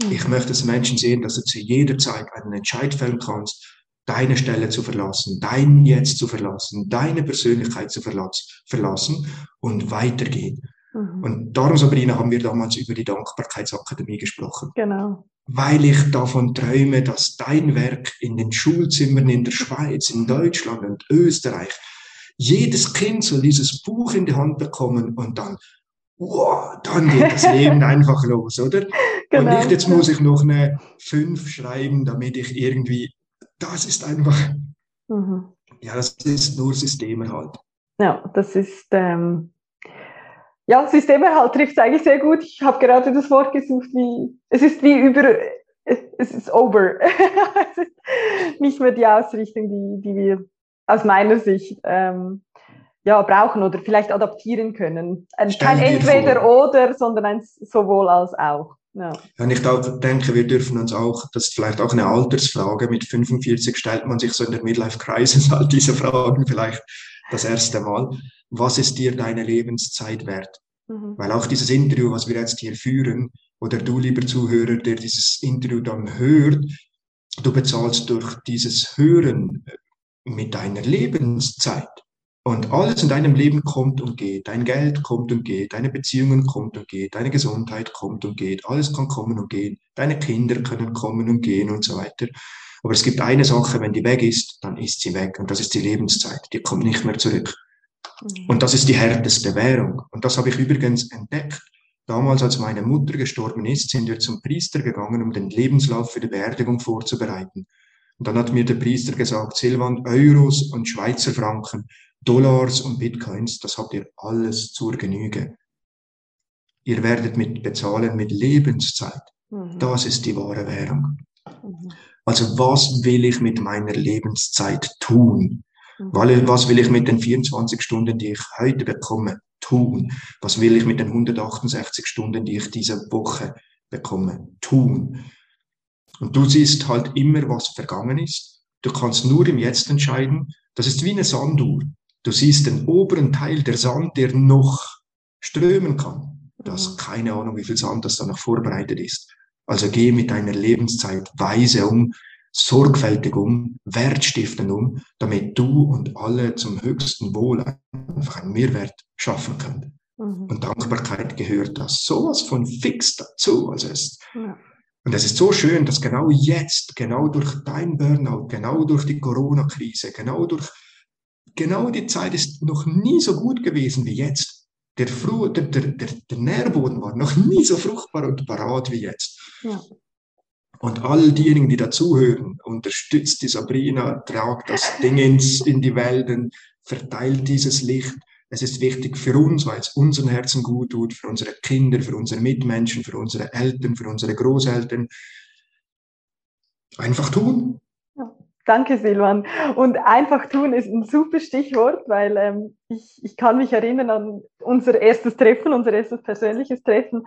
Mhm. Ich möchte, dass Menschen sehen, dass du zu jeder Zeit einen Entscheid fällen kannst, deine Stelle zu verlassen, dein Jetzt zu verlassen, deine Persönlichkeit zu verlassen und weitergehen. Mhm. Und darum, Sabrina, haben wir damals über die Dankbarkeitsakademie gesprochen. Genau weil ich davon träume, dass dein Werk in den Schulzimmern in der Schweiz, in Deutschland und Österreich, jedes Kind soll dieses Buch in die Hand bekommen und dann, wow, dann geht das Leben einfach los, oder? Genau. Und nicht, jetzt muss ich noch eine 5 schreiben, damit ich irgendwie, das ist einfach, mhm. ja, das ist nur Systeme halt. Ja, das ist, ähm, ja, Systemerhalt trifft es eigentlich sehr gut. Ich habe gerade das Wort gesucht, wie es ist wie über, es ist over. es ist nicht mehr die Ausrichtung, die, die wir aus meiner Sicht ähm, ja, brauchen oder vielleicht adaptieren können. Ein, kein Entweder-Oder, sondern ein sowohl als auch. Ja. Und ich denke, wir dürfen uns auch, das ist vielleicht auch eine Altersfrage, mit 45 stellt man sich so in der Midlife-Crisis halt diese Fragen vielleicht das erste Mal was ist dir deine Lebenszeit wert? Mhm. Weil auch dieses Interview, was wir jetzt hier führen, oder du, lieber Zuhörer, der dieses Interview dann hört, du bezahlst durch dieses Hören mit deiner Lebenszeit. Und alles in deinem Leben kommt und geht. Dein Geld kommt und geht. Deine Beziehungen kommt und geht. Deine Gesundheit kommt und geht. Alles kann kommen und gehen. Deine Kinder können kommen und gehen und so weiter. Aber es gibt eine Sache, wenn die weg ist, dann ist sie weg. Und das ist die Lebenszeit. Die kommt nicht mehr zurück. Mhm. Und das ist die härteste Währung. Und das habe ich übrigens entdeckt. Damals, als meine Mutter gestorben ist, sind wir zum Priester gegangen, um den Lebenslauf für die Beerdigung vorzubereiten. Und dann hat mir der Priester gesagt, Silvan, Euros und Schweizer Franken, Dollars und Bitcoins, das habt ihr alles zur Genüge. Ihr werdet mit bezahlen mit Lebenszeit. Mhm. Das ist die wahre Währung. Mhm. Also was will ich mit meiner Lebenszeit tun? Mhm. Was will ich mit den 24 Stunden, die ich heute bekomme, tun? Was will ich mit den 168 Stunden, die ich diese Woche bekomme, tun? Und du siehst halt immer, was vergangen ist. Du kannst nur im Jetzt entscheiden. Das ist wie eine Sanduhr. Du siehst den oberen Teil der Sand, der noch strömen kann. Du hast mhm. keine Ahnung, wie viel Sand das da noch vorbereitet ist. Also geh mit deiner Lebenszeit weise um, sorgfältig um, wertstiftend um, damit du und alle zum höchsten Wohl einfach einen Mehrwert schaffen können. Mhm. Und Dankbarkeit gehört das sowas von fix dazu. Also es, ja. Und es ist so schön, dass genau jetzt, genau durch dein Burnout, genau durch die Corona-Krise, genau durch, genau die Zeit ist noch nie so gut gewesen wie jetzt. Der, der, der, der, der Nährboden war noch nie so fruchtbar und parat wie jetzt. Ja. Und all diejenigen, die dazuhören, unterstützt die Sabrina, tragt das Ding ins, in die Welt, verteilt dieses Licht. Es ist wichtig für uns, weil es unseren Herzen gut tut, für unsere Kinder, für unsere Mitmenschen, für unsere Eltern, für unsere Großeltern. Einfach tun. Danke, Silvan. Und einfach tun ist ein super Stichwort, weil ähm, ich, ich kann mich erinnern an unser erstes Treffen, unser erstes persönliches Treffen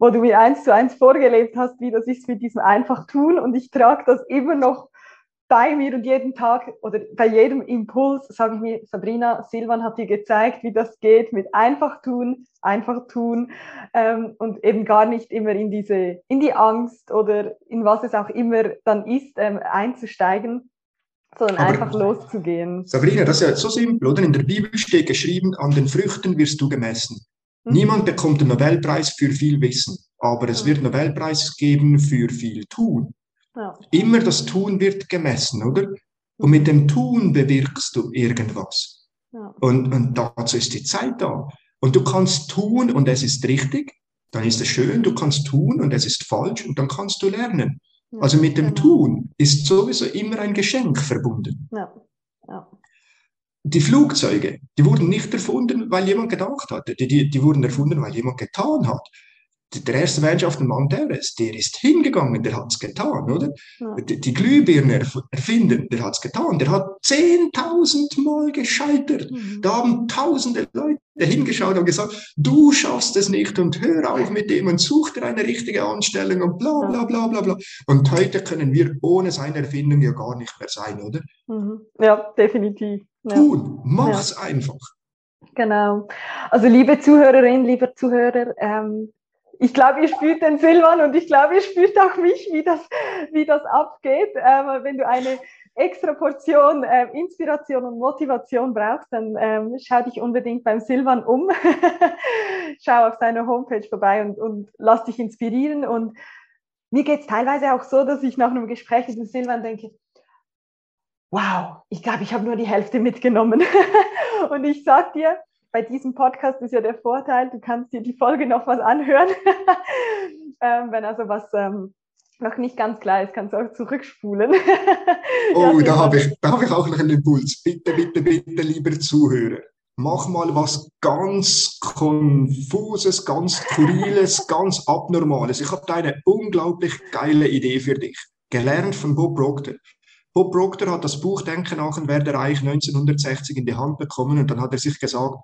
wo du mir eins zu eins vorgelebt hast, wie das ist mit diesem einfach tun. Und ich trage das immer noch bei mir und jeden Tag oder bei jedem Impuls sage ich mir, Sabrina Silvan hat dir gezeigt, wie das geht mit einfach tun, einfach tun ähm, und eben gar nicht immer in diese, in die Angst oder in was es auch immer dann ist, ähm, einzusteigen, sondern Aber einfach loszugehen. Sabrina, das ist ja so simpel, oder? In der Bibel steht geschrieben, an den Früchten wirst du gemessen. Mhm. Niemand bekommt den Nobelpreis für viel Wissen, aber es wird Nobelpreis geben für viel Tun. Ja. Immer das Tun wird gemessen, oder? Und mit dem Tun bewirkst du irgendwas. Ja. Und, und dazu ist die Zeit da. Und du kannst tun und es ist richtig, dann ist es schön, du kannst tun und es ist falsch und dann kannst du lernen. Ja, also mit dem genau. Tun ist sowieso immer ein Geschenk verbunden. Ja. Ja die Flugzeuge, die wurden nicht erfunden, weil jemand gedacht hat. Die, die, die wurden erfunden, weil jemand getan hat. Der erste Mensch auf dem Mount Everest, der ist hingegangen, der hat's getan, oder? Ja. Die, die, Glühbirne erfinden, der hat's getan. Der hat zehntausend Mal gescheitert. Mhm. Da haben tausende Leute hingeschaut und gesagt, du schaffst es nicht und hör auf mit dem und such dir eine richtige Anstellung und bla bla bla bla bla. Und heute können wir ohne seine Erfindung ja gar nicht mehr sein, oder? Mhm. Ja, definitiv. Tun, mach's ja. einfach. Genau. Also liebe Zuhörerinnen, lieber Zuhörer, ähm, ich glaube, ihr spürt den Silvan und ich glaube, ihr spürt auch mich, wie das, wie das abgeht. Ähm, wenn du eine extra Portion äh, Inspiration und Motivation brauchst, dann ähm, schau dich unbedingt beim Silvan um. schau auf seiner Homepage vorbei und, und lass dich inspirieren. Und mir geht es teilweise auch so, dass ich nach einem Gespräch mit dem Silvan denke, wow, ich glaube, ich habe nur die Hälfte mitgenommen. und ich sag dir, bei diesem Podcast ist ja der Vorteil, du kannst dir die Folge noch was anhören. ähm, wenn also was ähm, noch nicht ganz klar ist, kannst du auch zurückspulen. oh, da habe ich, hab ich auch noch einen Impuls. Bitte, bitte, bitte, lieber Zuhörer. Mach mal was ganz Konfuses, ganz Skurriles, ganz Abnormales. Ich habe da eine unglaublich geile Idee für dich. Gelernt von Bob Proctor. Bob Proctor hat das Buch Denken nach dem Werder Reich 1960 in die Hand bekommen und dann hat er sich gesagt,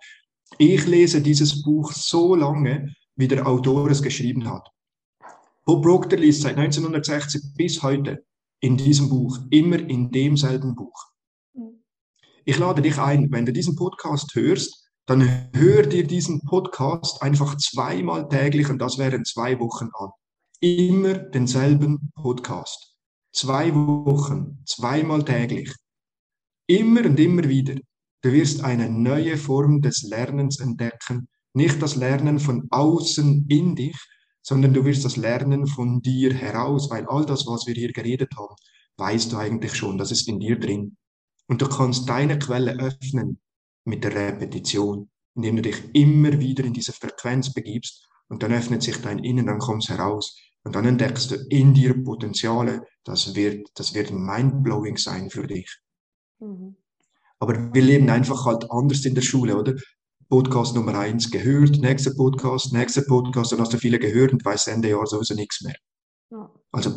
ich lese dieses Buch so lange, wie der Autor es geschrieben hat. Proctor liest seit 1960 bis heute in diesem Buch, immer in demselben Buch. Ich lade dich ein, wenn du diesen Podcast hörst, dann hör dir diesen Podcast einfach zweimal täglich und das wären zwei Wochen an. Immer denselben Podcast. Zwei Wochen, zweimal täglich. Immer und immer wieder. Du wirst eine neue Form des Lernens entdecken. Nicht das Lernen von außen in dich, sondern du wirst das Lernen von dir heraus, weil all das, was wir hier geredet haben, weißt du eigentlich schon, das ist in dir drin. Und du kannst deine Quelle öffnen mit der Repetition, indem du dich immer wieder in diese Frequenz begibst und dann öffnet sich dein Innen, dann kommst heraus. Und dann entdeckst du in dir Potenziale. Das wird, das wird mindblowing sein für dich. Mhm. Aber wir leben einfach halt anders in der Schule, oder? Podcast Nummer eins gehört, nächster Podcast, nächster Podcast, dann hast du viele gehört und weißt Ende Jahr sowieso nichts mehr. Ja. Also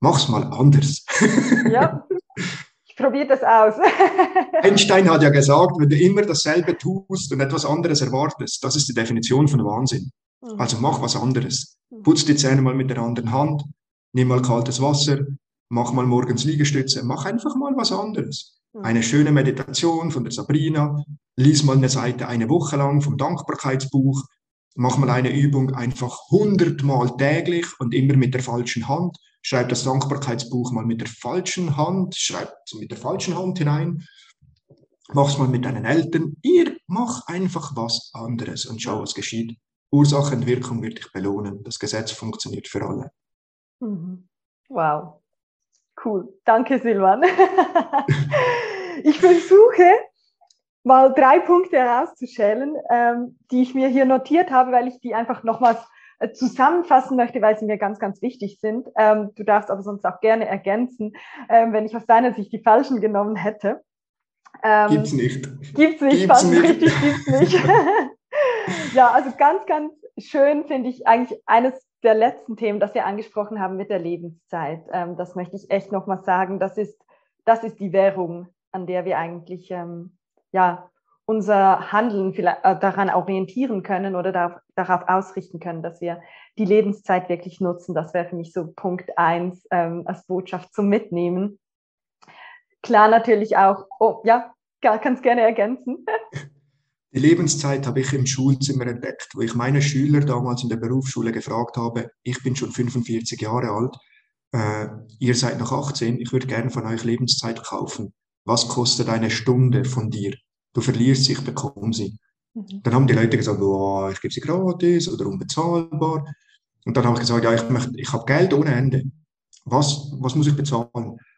mach's mal anders. Ja, ich probiere das aus. Einstein hat ja gesagt, wenn du immer dasselbe tust und etwas anderes erwartest, das ist die Definition von Wahnsinn. Mhm. Also mach was anderes. Mhm. Putz die Zähne mal mit der anderen Hand, nimm mal kaltes Wasser, mach mal morgens Liegestütze, mach einfach mal was anderes. Mhm. Eine schöne Meditation von der Sabrina, lies mal eine Seite eine Woche lang vom Dankbarkeitsbuch, mach mal eine Übung einfach hundertmal täglich und immer mit der falschen Hand. Schreib das Dankbarkeitsbuch mal mit der falschen Hand, schreib mit der falschen Hand hinein. Mach's mal mit deinen Eltern. Ihr mach einfach was anderes und schau, was geschieht. Ursache und Wirkung wird dich belohnen. Das Gesetz funktioniert für alle. Mhm. Wow. Cool. Danke, Silvan. ich versuche mal drei Punkte herauszustellen, ähm, die ich mir hier notiert habe, weil ich die einfach nochmals äh, zusammenfassen möchte, weil sie mir ganz, ganz wichtig sind. Ähm, du darfst aber sonst auch gerne ergänzen, ähm, wenn ich aus deiner Sicht die falschen genommen hätte. Ähm, gibt's nicht. Gibt's nicht, gibt's nicht. richtig, gibt's nicht. ja, also ganz, ganz schön finde ich eigentlich eines der letzten Themen, das wir angesprochen haben mit der Lebenszeit. Ähm, das möchte ich echt nochmal sagen. Das ist, das ist die Währung, an der wir eigentlich ähm, ja, unser Handeln vielleicht, äh, daran orientieren können oder darauf, darauf, ausrichten können, dass wir die Lebenszeit wirklich nutzen. Das wäre für mich so Punkt eins ähm, als Botschaft zum Mitnehmen. Klar natürlich auch, oh ja, kannst gerne ergänzen. Die Lebenszeit habe ich im Schulzimmer entdeckt, wo ich meine Schüler damals in der Berufsschule gefragt habe, ich bin schon 45 Jahre alt, äh, ihr seid noch 18, ich würde gerne von euch Lebenszeit kaufen. Was kostet eine Stunde von dir? Du verlierst sie, ich bekomme sie. Mhm. Dann haben die Leute gesagt, oh, ich gebe sie gratis oder unbezahlbar. Und dann habe ich gesagt, ja, ich, möchte, ich habe Geld ohne Ende. Was, was muss ich bezahlen?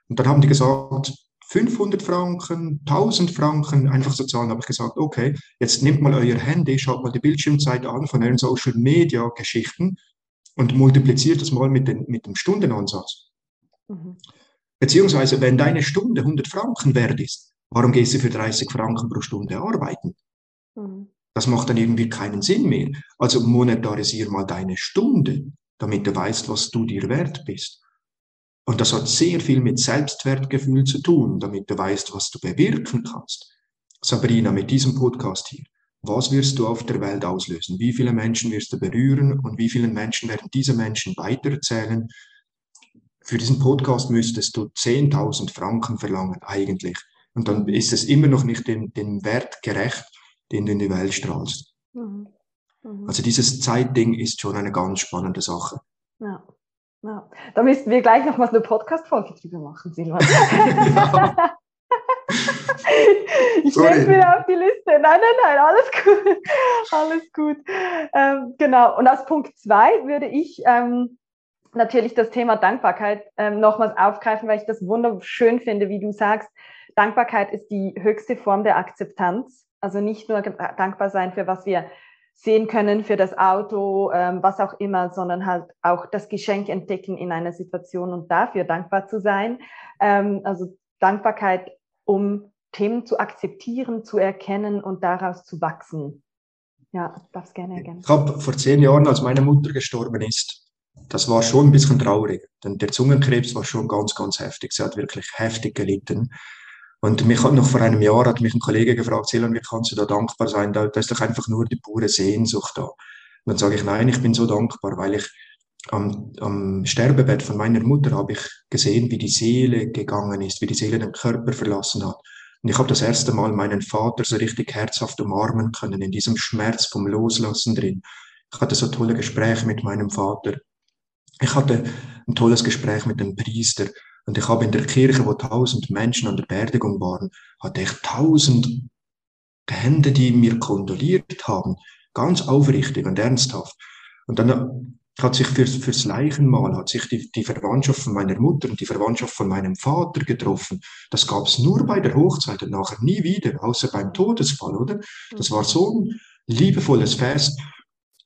Und dann haben die gesagt, 500 Franken, 1000 Franken, einfach so Zahlen, habe ich gesagt, okay, jetzt nehmt mal euer Handy, schaut mal die Bildschirmzeit an von euren Social Media Geschichten und multipliziert das mal mit, den, mit dem Stundenansatz. Mhm. Beziehungsweise, wenn deine Stunde 100 Franken wert ist, warum gehst du für 30 Franken pro Stunde arbeiten? Mhm. Das macht dann irgendwie keinen Sinn mehr. Also monetarisier mal deine Stunde, damit du weißt, was du dir wert bist. Und das hat sehr viel mit Selbstwertgefühl zu tun, damit du weißt, was du bewirken kannst. Sabrina, mit diesem Podcast hier, was wirst du auf der Welt auslösen? Wie viele Menschen wirst du berühren und wie vielen Menschen werden diese Menschen weitererzählen? Für diesen Podcast müsstest du 10.000 Franken verlangen, eigentlich. Und dann ist es immer noch nicht dem, dem Wert gerecht, den du in die Welt strahlst. Mhm. Mhm. Also dieses Zeitding ist schon eine ganz spannende Sache. Ja. Ja. Da müssten wir gleich noch mal eine Podcast-Folge drüber machen, Silvan. ja. ich nehme wieder auf die Liste. Nein, nein, nein, alles gut. Alles gut. Ähm, genau. Und als Punkt zwei würde ich ähm, natürlich das Thema Dankbarkeit ähm, nochmals aufgreifen, weil ich das wunderschön finde, wie du sagst. Dankbarkeit ist die höchste Form der Akzeptanz. Also nicht nur dankbar sein für was wir sehen können für das Auto, ähm, was auch immer, sondern halt auch das Geschenk entdecken in einer Situation und dafür dankbar zu sein. Ähm, also Dankbarkeit, um Themen zu akzeptieren, zu erkennen und daraus zu wachsen. Ja, darfst gerne ergänzen. Ich habe vor zehn Jahren, als meine Mutter gestorben ist, das war schon ein bisschen traurig, denn der Zungenkrebs war schon ganz, ganz heftig. Sie hat wirklich heftig gelitten. Und mich hat noch vor einem Jahr hat mich ein Kollege gefragt, Silan, wie kannst du da dankbar sein? Da, da ist doch einfach nur die pure Sehnsucht da. Und dann sage ich, nein, ich bin so dankbar, weil ich am, am Sterbebett von meiner Mutter habe ich gesehen, wie die Seele gegangen ist, wie die Seele den Körper verlassen hat. Und ich habe das erste Mal meinen Vater so richtig herzhaft umarmen können, in diesem Schmerz vom Loslassen drin. Ich hatte so tolle Gespräche mit meinem Vater. Ich hatte ein tolles Gespräch mit dem Priester. Und ich habe in der Kirche, wo tausend Menschen an der Beerdigung waren, hatte ich tausend Hände, die mir kondoliert haben. Ganz aufrichtig und ernsthaft. Und dann hat sich fürs, fürs Leichenmahl, hat sich die, die Verwandtschaft von meiner Mutter und die Verwandtschaft von meinem Vater getroffen. Das gab es nur bei der Hochzeit und nachher nie wieder, außer beim Todesfall, oder? Das war so ein liebevolles Fest.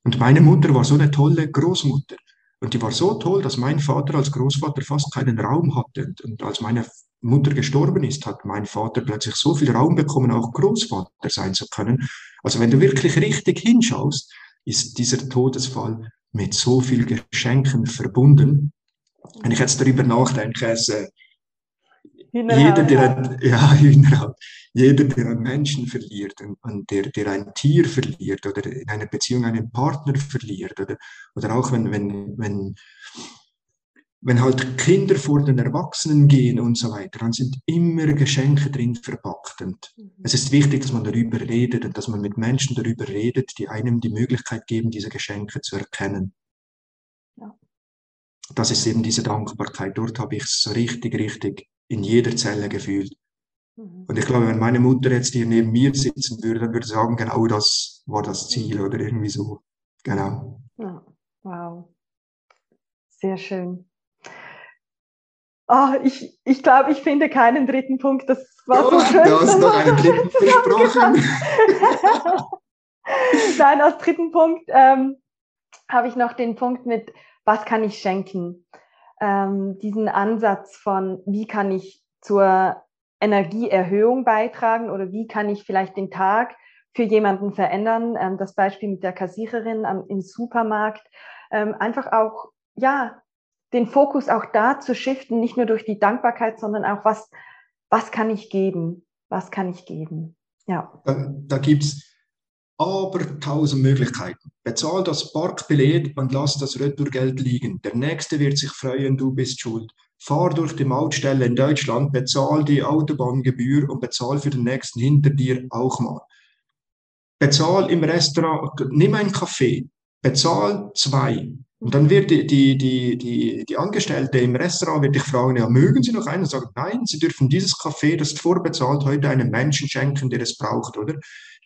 Und meine Mutter war so eine tolle Großmutter. Und die war so toll, dass mein Vater als Großvater fast keinen Raum hatte. Und, als meine Mutter gestorben ist, hat mein Vater plötzlich so viel Raum bekommen, auch Großvater sein zu können. Also wenn du wirklich richtig hinschaust, ist dieser Todesfall mit so viel Geschenken verbunden. Wenn ich jetzt darüber nachdenke, es, äh, jeder, der ein, ja, Hühnerhaut, jeder, der einen Menschen verliert und, und der, der ein Tier verliert oder in einer Beziehung einen Partner verliert oder, oder auch wenn, wenn, wenn wenn halt Kinder vor den Erwachsenen gehen und so weiter, dann sind immer Geschenke drin verpackt. Und mhm. es ist wichtig, dass man darüber redet und dass man mit Menschen darüber redet, die einem die Möglichkeit geben, diese Geschenke zu erkennen. Ja. Das ist eben diese Dankbarkeit. Dort habe ich es so richtig, richtig in jeder Zelle gefühlt. Mhm. Und ich glaube, wenn meine Mutter jetzt hier neben mir sitzen würde, dann würde sie sagen, genau das war das Ziel oder irgendwie so. Genau. Ja. Wow. Sehr schön. Oh, ich, ich glaube, ich finde keinen dritten Punkt. Das war oh, so schön. Du hast noch einen dritten versprochen. Nein, als dritten Punkt ähm, habe ich noch den Punkt mit, was kann ich schenken? Ähm, diesen Ansatz von, wie kann ich zur Energieerhöhung beitragen oder wie kann ich vielleicht den Tag für jemanden verändern? Ähm, das Beispiel mit der Kassiererin am, im Supermarkt. Ähm, einfach auch, ja, den Fokus auch da zu shiften, nicht nur durch die Dankbarkeit, sondern auch was, was kann ich geben? Was kann ich geben? Ja. Da, da gibt es aber tausend Möglichkeiten. Bezahl das Parkbillett und lass das Retourgeld liegen. Der Nächste wird sich freuen, du bist schuld. Fahr durch die Mautstelle in Deutschland, bezahl die Autobahngebühr und bezahl für den Nächsten hinter dir auch mal. Bezahl im Restaurant, nimm einen Kaffee, bezahl zwei, und dann wird die, die, die, die, die Angestellte im Restaurant wird dich fragen, ja, mögen Sie noch einen? Und sagen, nein, Sie dürfen dieses Kaffee, das ist vorbezahlt, heute einem Menschen schenken, der es braucht, oder?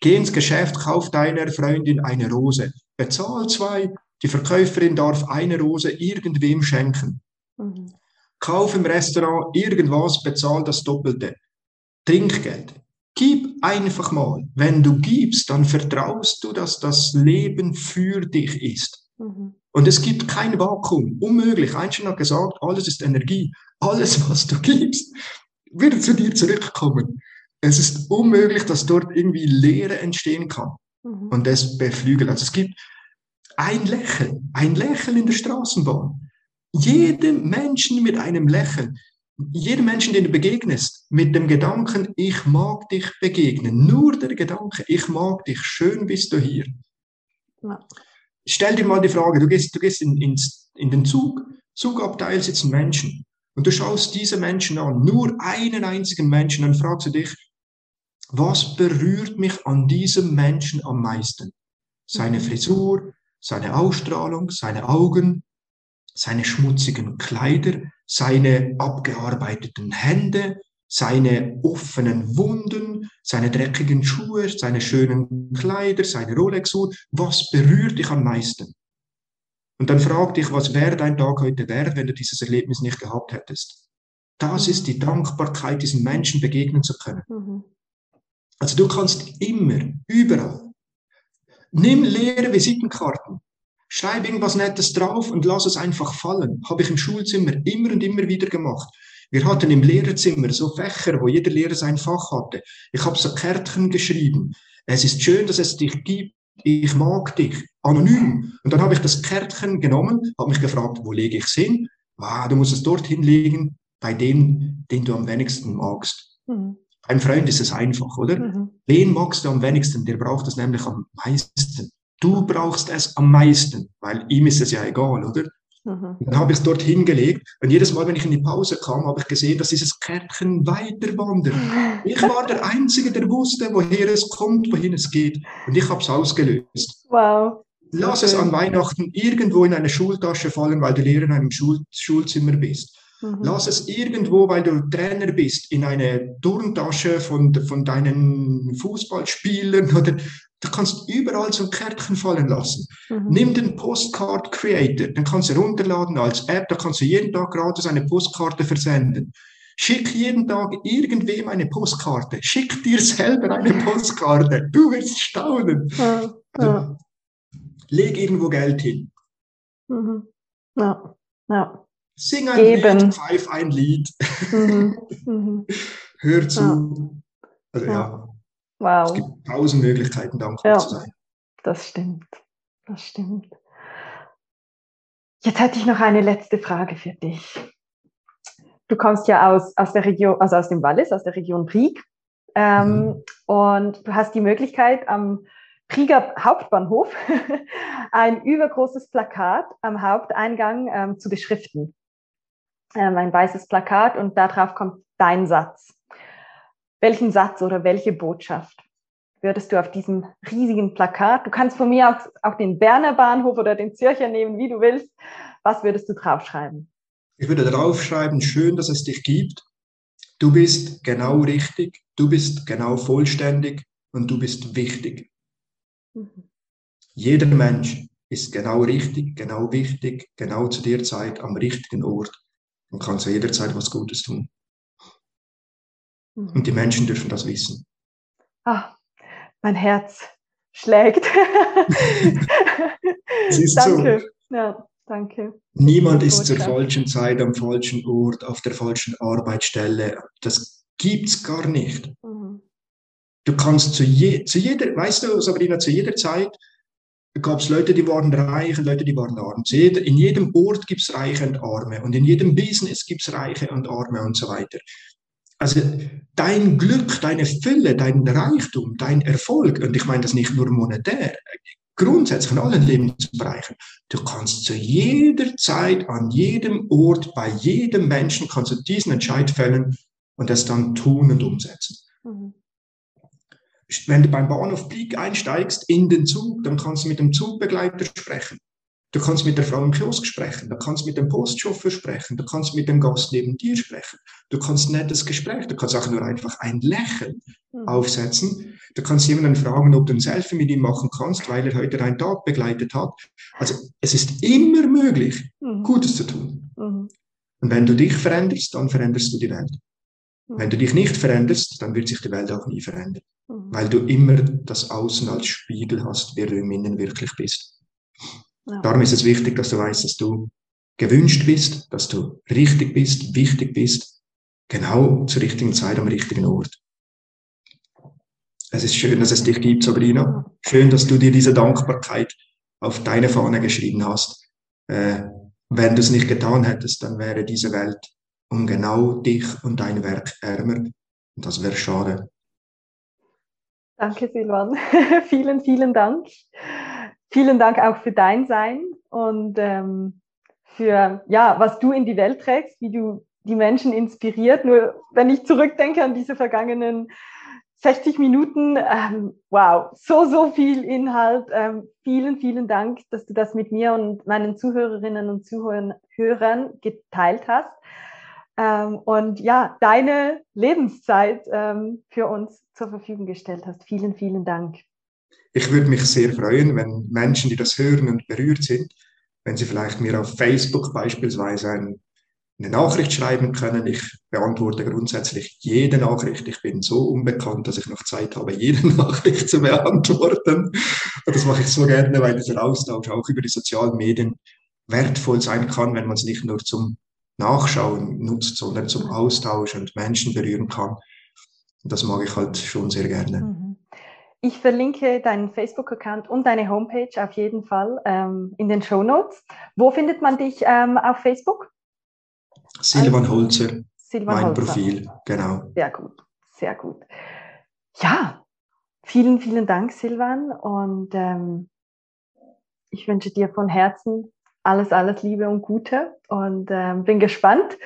Geh ins Geschäft, kauf deiner Freundin eine Rose. Bezahl zwei. Die Verkäuferin darf eine Rose irgendwem schenken. Mhm. Kauf im Restaurant irgendwas, bezahl das Doppelte. Trinkgeld. Gib einfach mal. Wenn du gibst, dann vertraust du, dass das Leben für dich ist. Mhm. Und es gibt kein Vakuum. Unmöglich. Einstein hat gesagt, alles ist Energie. Alles, was du gibst, wird zu dir zurückkommen. Es ist unmöglich, dass dort irgendwie Leere entstehen kann. Mhm. Und das beflügelt. Also es gibt ein Lächeln, ein Lächeln in der Straßenbahn. Jedem Menschen mit einem Lächeln, jedem Menschen, den du begegnest, mit dem Gedanken, ich mag dich begegnen. Nur der Gedanke, ich mag dich, schön bist du hier. Ja stell dir mal die Frage, du gehst, du gehst in, in, in den Zug, Zugabteil sitzen Menschen und du schaust diese Menschen an, nur einen einzigen Menschen, dann fragst du dich, was berührt mich an diesem Menschen am meisten? Seine. Frisur, seine Ausstrahlung, seine Augen, seine schmutzigen Kleider, seine abgearbeiteten Hände, seine offenen Wunden, seine dreckigen Schuhe, seine schönen Kleider, seine Rolex-Uhr. Was berührt dich am meisten? Und dann frag dich, was wäre dein Tag heute wert, wenn du dieses Erlebnis nicht gehabt hättest? Das ist die Dankbarkeit, diesen Menschen begegnen zu können. Mhm. Also du kannst immer, überall. Nimm leere Visitenkarten. Schreib irgendwas Nettes drauf und lass es einfach fallen. Habe ich im Schulzimmer immer und immer wieder gemacht. Wir hatten im Lehrerzimmer so Fächer, wo jeder Lehrer sein Fach hatte. Ich habe so Kärtchen geschrieben. Es ist schön, dass es dich gibt. Ich mag dich. Anonym. Und dann habe ich das Kärtchen genommen, habe mich gefragt, wo lege ich es hin? Ah, du musst es dorthin legen, bei dem, den du am wenigsten magst. Mhm. Beim Freund ist es einfach, oder? Mhm. Wen magst du am wenigsten? Der braucht es nämlich am meisten. Du brauchst es am meisten, weil ihm ist es ja egal, oder? Mhm. Dann habe ich es dort hingelegt und jedes Mal, wenn ich in die Pause kam, habe ich gesehen, dass dieses Kärtchen weiter wandert. Ich war der Einzige, der wusste, woher es kommt, wohin es geht. Und ich habe es ausgelöst. Wow. Lass es an Weihnachten irgendwo in eine Schultasche fallen, weil du Lehrer in einem Schul Schulzimmer bist. Mhm. Lass es irgendwo, weil du Trainer bist, in eine Turntasche von, von deinen Fußballspielern oder Du kannst überall so Kärtchen fallen lassen. Mhm. Nimm den Postcard Creator, dann kannst du runterladen als App, da kannst du jeden Tag gratis eine Postkarte versenden. Schick jeden Tag irgendwem eine Postkarte. Schick dir selber eine Postkarte. Du wirst staunen. Ja, ja. Also, leg irgendwo Geld hin. Mhm. Ja, ja. Sing ein Geben. Lied, pfeif ein Lied. Mhm. Mhm. Hör zu. Ja. Also ja. Wow. Es gibt tausend Möglichkeiten, dankbar ja. zu sein. Das stimmt. Das stimmt. Jetzt hätte ich noch eine letzte Frage für dich. Du kommst ja aus, aus der Region, also aus dem Wallis, aus der Region Brieg. Ähm, mhm. Und du hast die Möglichkeit, am Krieger Hauptbahnhof ein übergroßes Plakat am Haupteingang ähm, zu beschriften. Ähm, ein weißes Plakat und darauf kommt dein Satz. Welchen Satz oder welche Botschaft würdest du auf diesem riesigen Plakat, du kannst von mir auch, auch den Berner Bahnhof oder den Zürcher nehmen, wie du willst, was würdest du draufschreiben? Ich würde draufschreiben, schön, dass es dich gibt. Du bist genau richtig, du bist genau vollständig und du bist wichtig. Mhm. Jeder Mensch ist genau richtig, genau wichtig, genau zu der Zeit am richtigen Ort und kann zu jeder Zeit was Gutes tun. Mhm. Und die Menschen dürfen das wissen. Ah, mein Herz schlägt. danke. So. Ja, danke. Niemand ist zur falschen Zeit am falschen Ort, auf der falschen Arbeitsstelle. Das gibt's gar nicht. Mhm. Du kannst zu, je, zu jeder, weißt du, Sabrina, zu jeder Zeit gab es Leute, die waren reich und Leute, die waren arm. In jedem Ort gibt es Reiche und Arme und in jedem Business gibt es Reiche und Arme und so weiter. Also dein Glück, deine Fülle, dein Reichtum, dein Erfolg, und ich meine das nicht nur monetär, grundsätzlich in allen Lebensbereichen, du kannst zu jeder Zeit, an jedem Ort, bei jedem Menschen, kannst du diesen Entscheid fällen und das dann tun und umsetzen. Mhm wenn du beim Bahnhof Blick einsteigst in den Zug, dann kannst du mit dem Zugbegleiter sprechen. Du kannst mit der Frau im Kiosk sprechen, du kannst mit dem Postchauffeur sprechen, du kannst mit dem Gast neben dir sprechen, du kannst ein nettes Gespräch, du kannst auch nur einfach ein Lächeln mhm. aufsetzen, du kannst jemanden fragen, ob du ein Selfie mit ihm machen kannst, weil er heute einen Tag begleitet hat. Also es ist immer möglich, mhm. Gutes zu tun. Mhm. Und wenn du dich veränderst, dann veränderst du die Welt. Wenn du dich nicht veränderst, dann wird sich die Welt auch nie verändern. Mhm. Weil du immer das Außen als Spiegel hast, wer du im Innen wirklich bist. Ja. Darum ist es wichtig, dass du weißt, dass du gewünscht bist, dass du richtig bist, wichtig bist, genau zur richtigen Zeit am richtigen Ort. Es ist schön, dass es dich gibt, Sabrina. Schön, dass du dir diese Dankbarkeit auf deine Fahne geschrieben hast. Äh, wenn du es nicht getan hättest, dann wäre diese Welt um genau dich und dein Werk ärmer. Und das wäre schade. Danke, Silvan. vielen, vielen Dank. Vielen Dank auch für dein Sein und ähm, für ja, was du in die Welt trägst, wie du die Menschen inspiriert. Nur wenn ich zurückdenke an diese vergangenen 60 Minuten, ähm, wow, so, so viel Inhalt. Ähm, vielen, vielen Dank, dass du das mit mir und meinen Zuhörerinnen und Zuhörern geteilt hast ähm, und ja, deine Lebenszeit ähm, für uns zur Verfügung gestellt hast. Vielen, vielen Dank. Ich würde mich sehr freuen, wenn Menschen, die das hören und berührt sind, wenn sie vielleicht mir auf Facebook beispielsweise ein, eine Nachricht schreiben können. Ich beantworte grundsätzlich jede Nachricht. Ich bin so unbekannt, dass ich noch Zeit habe, jede Nachricht zu beantworten. Und das mache ich so gerne, weil dieser Austausch auch über die sozialen Medien wertvoll sein kann, wenn man es nicht nur zum Nachschauen nutzt, sondern zum Austausch und Menschen berühren kann. Und das mag ich halt schon sehr gerne. Mhm. Ich verlinke deinen Facebook-Account und deine Homepage auf jeden Fall ähm, in den Show Notes. Wo findet man dich ähm, auf Facebook? Silvan Holzer, Silvan mein Holzer. Profil, genau. Sehr gut, sehr gut. Ja, vielen, vielen Dank, Silvan. Und ähm, ich wünsche dir von Herzen alles, alles Liebe und Gute und äh, bin gespannt,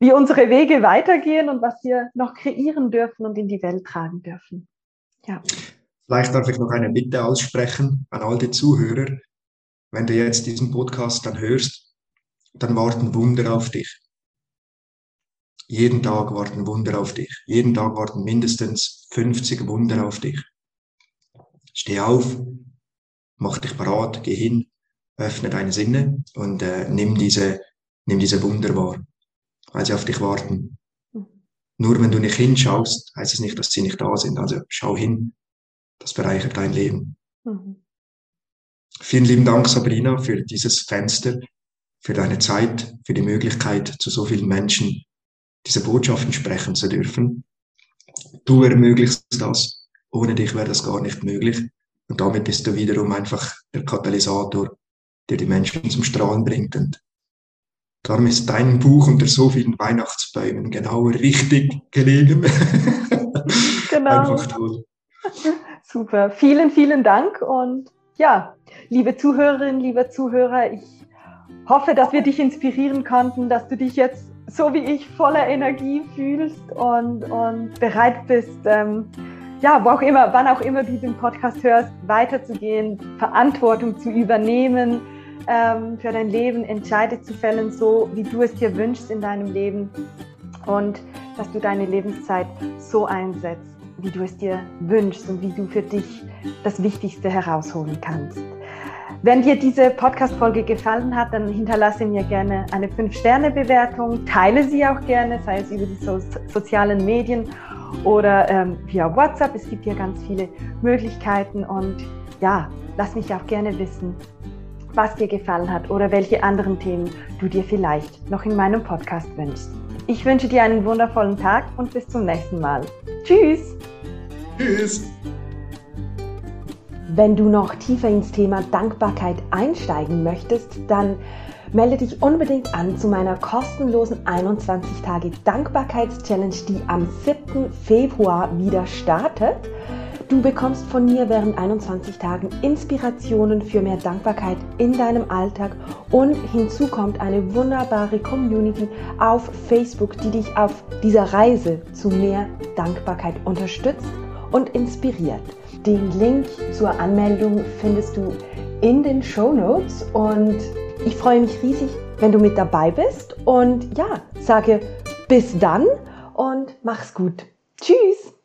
wie unsere Wege weitergehen und was wir noch kreieren dürfen und in die Welt tragen dürfen. Ja. Vielleicht darf ich noch eine Bitte aussprechen an all die Zuhörer. Wenn du jetzt diesen Podcast dann hörst, dann warten Wunder auf dich. Jeden Tag warten Wunder auf dich. Jeden Tag warten mindestens 50 Wunder auf dich. Steh auf, mach dich parat, geh hin, öffne deine Sinne und äh, nimm, diese, nimm diese Wunder wahr, weil sie auf dich warten. Mhm. Nur wenn du nicht hinschaust, heißt es nicht, dass sie nicht da sind. Also schau hin, das bereichert dein Leben. Mhm. Vielen lieben Dank, Sabrina, für dieses Fenster, für deine Zeit, für die Möglichkeit, zu so vielen Menschen diese Botschaften sprechen zu dürfen. Du ermöglichst das. Ohne dich wäre das gar nicht möglich. Und damit bist du wiederum einfach der Katalysator, der die Menschen zum Strahlen bringt. Und darum ist dein Buch unter so vielen Weihnachtsbäumen genau richtig gelegen. Genau. einfach toll. Super. Vielen, vielen Dank. Und ja, liebe Zuhörerinnen, liebe Zuhörer, ich hoffe, dass wir dich inspirieren konnten, dass du dich jetzt so wie ich voller Energie fühlst und, und bereit bist, ähm, ja, wo auch immer, wann auch immer du den Podcast hörst, weiterzugehen, Verantwortung zu übernehmen ähm, für dein Leben, Entscheide zu fällen, so wie du es dir wünschst in deinem Leben und dass du deine Lebenszeit so einsetzt, wie du es dir wünschst und wie du für dich das Wichtigste herausholen kannst. Wenn dir diese Podcast-Folge gefallen hat, dann hinterlasse mir gerne eine 5-Sterne-Bewertung, teile sie auch gerne, sei es über die so sozialen Medien oder ähm, via WhatsApp. Es gibt hier ganz viele Möglichkeiten und ja, lass mich auch gerne wissen, was dir gefallen hat oder welche anderen Themen du dir vielleicht noch in meinem Podcast wünschst. Ich wünsche dir einen wundervollen Tag und bis zum nächsten Mal. Tschüss! Tschüss! Wenn du noch tiefer ins Thema Dankbarkeit einsteigen möchtest, dann melde dich unbedingt an zu meiner kostenlosen 21 Tage Dankbarkeitschallenge, die am 7. Februar wieder startet. Du bekommst von mir während 21 Tagen Inspirationen für mehr Dankbarkeit in deinem Alltag und hinzu kommt eine wunderbare Community auf Facebook, die dich auf dieser Reise zu mehr Dankbarkeit unterstützt und inspiriert. Den Link zur Anmeldung findest du in den Show Notes und ich freue mich riesig, wenn du mit dabei bist und ja, sage bis dann und mach's gut. Tschüss!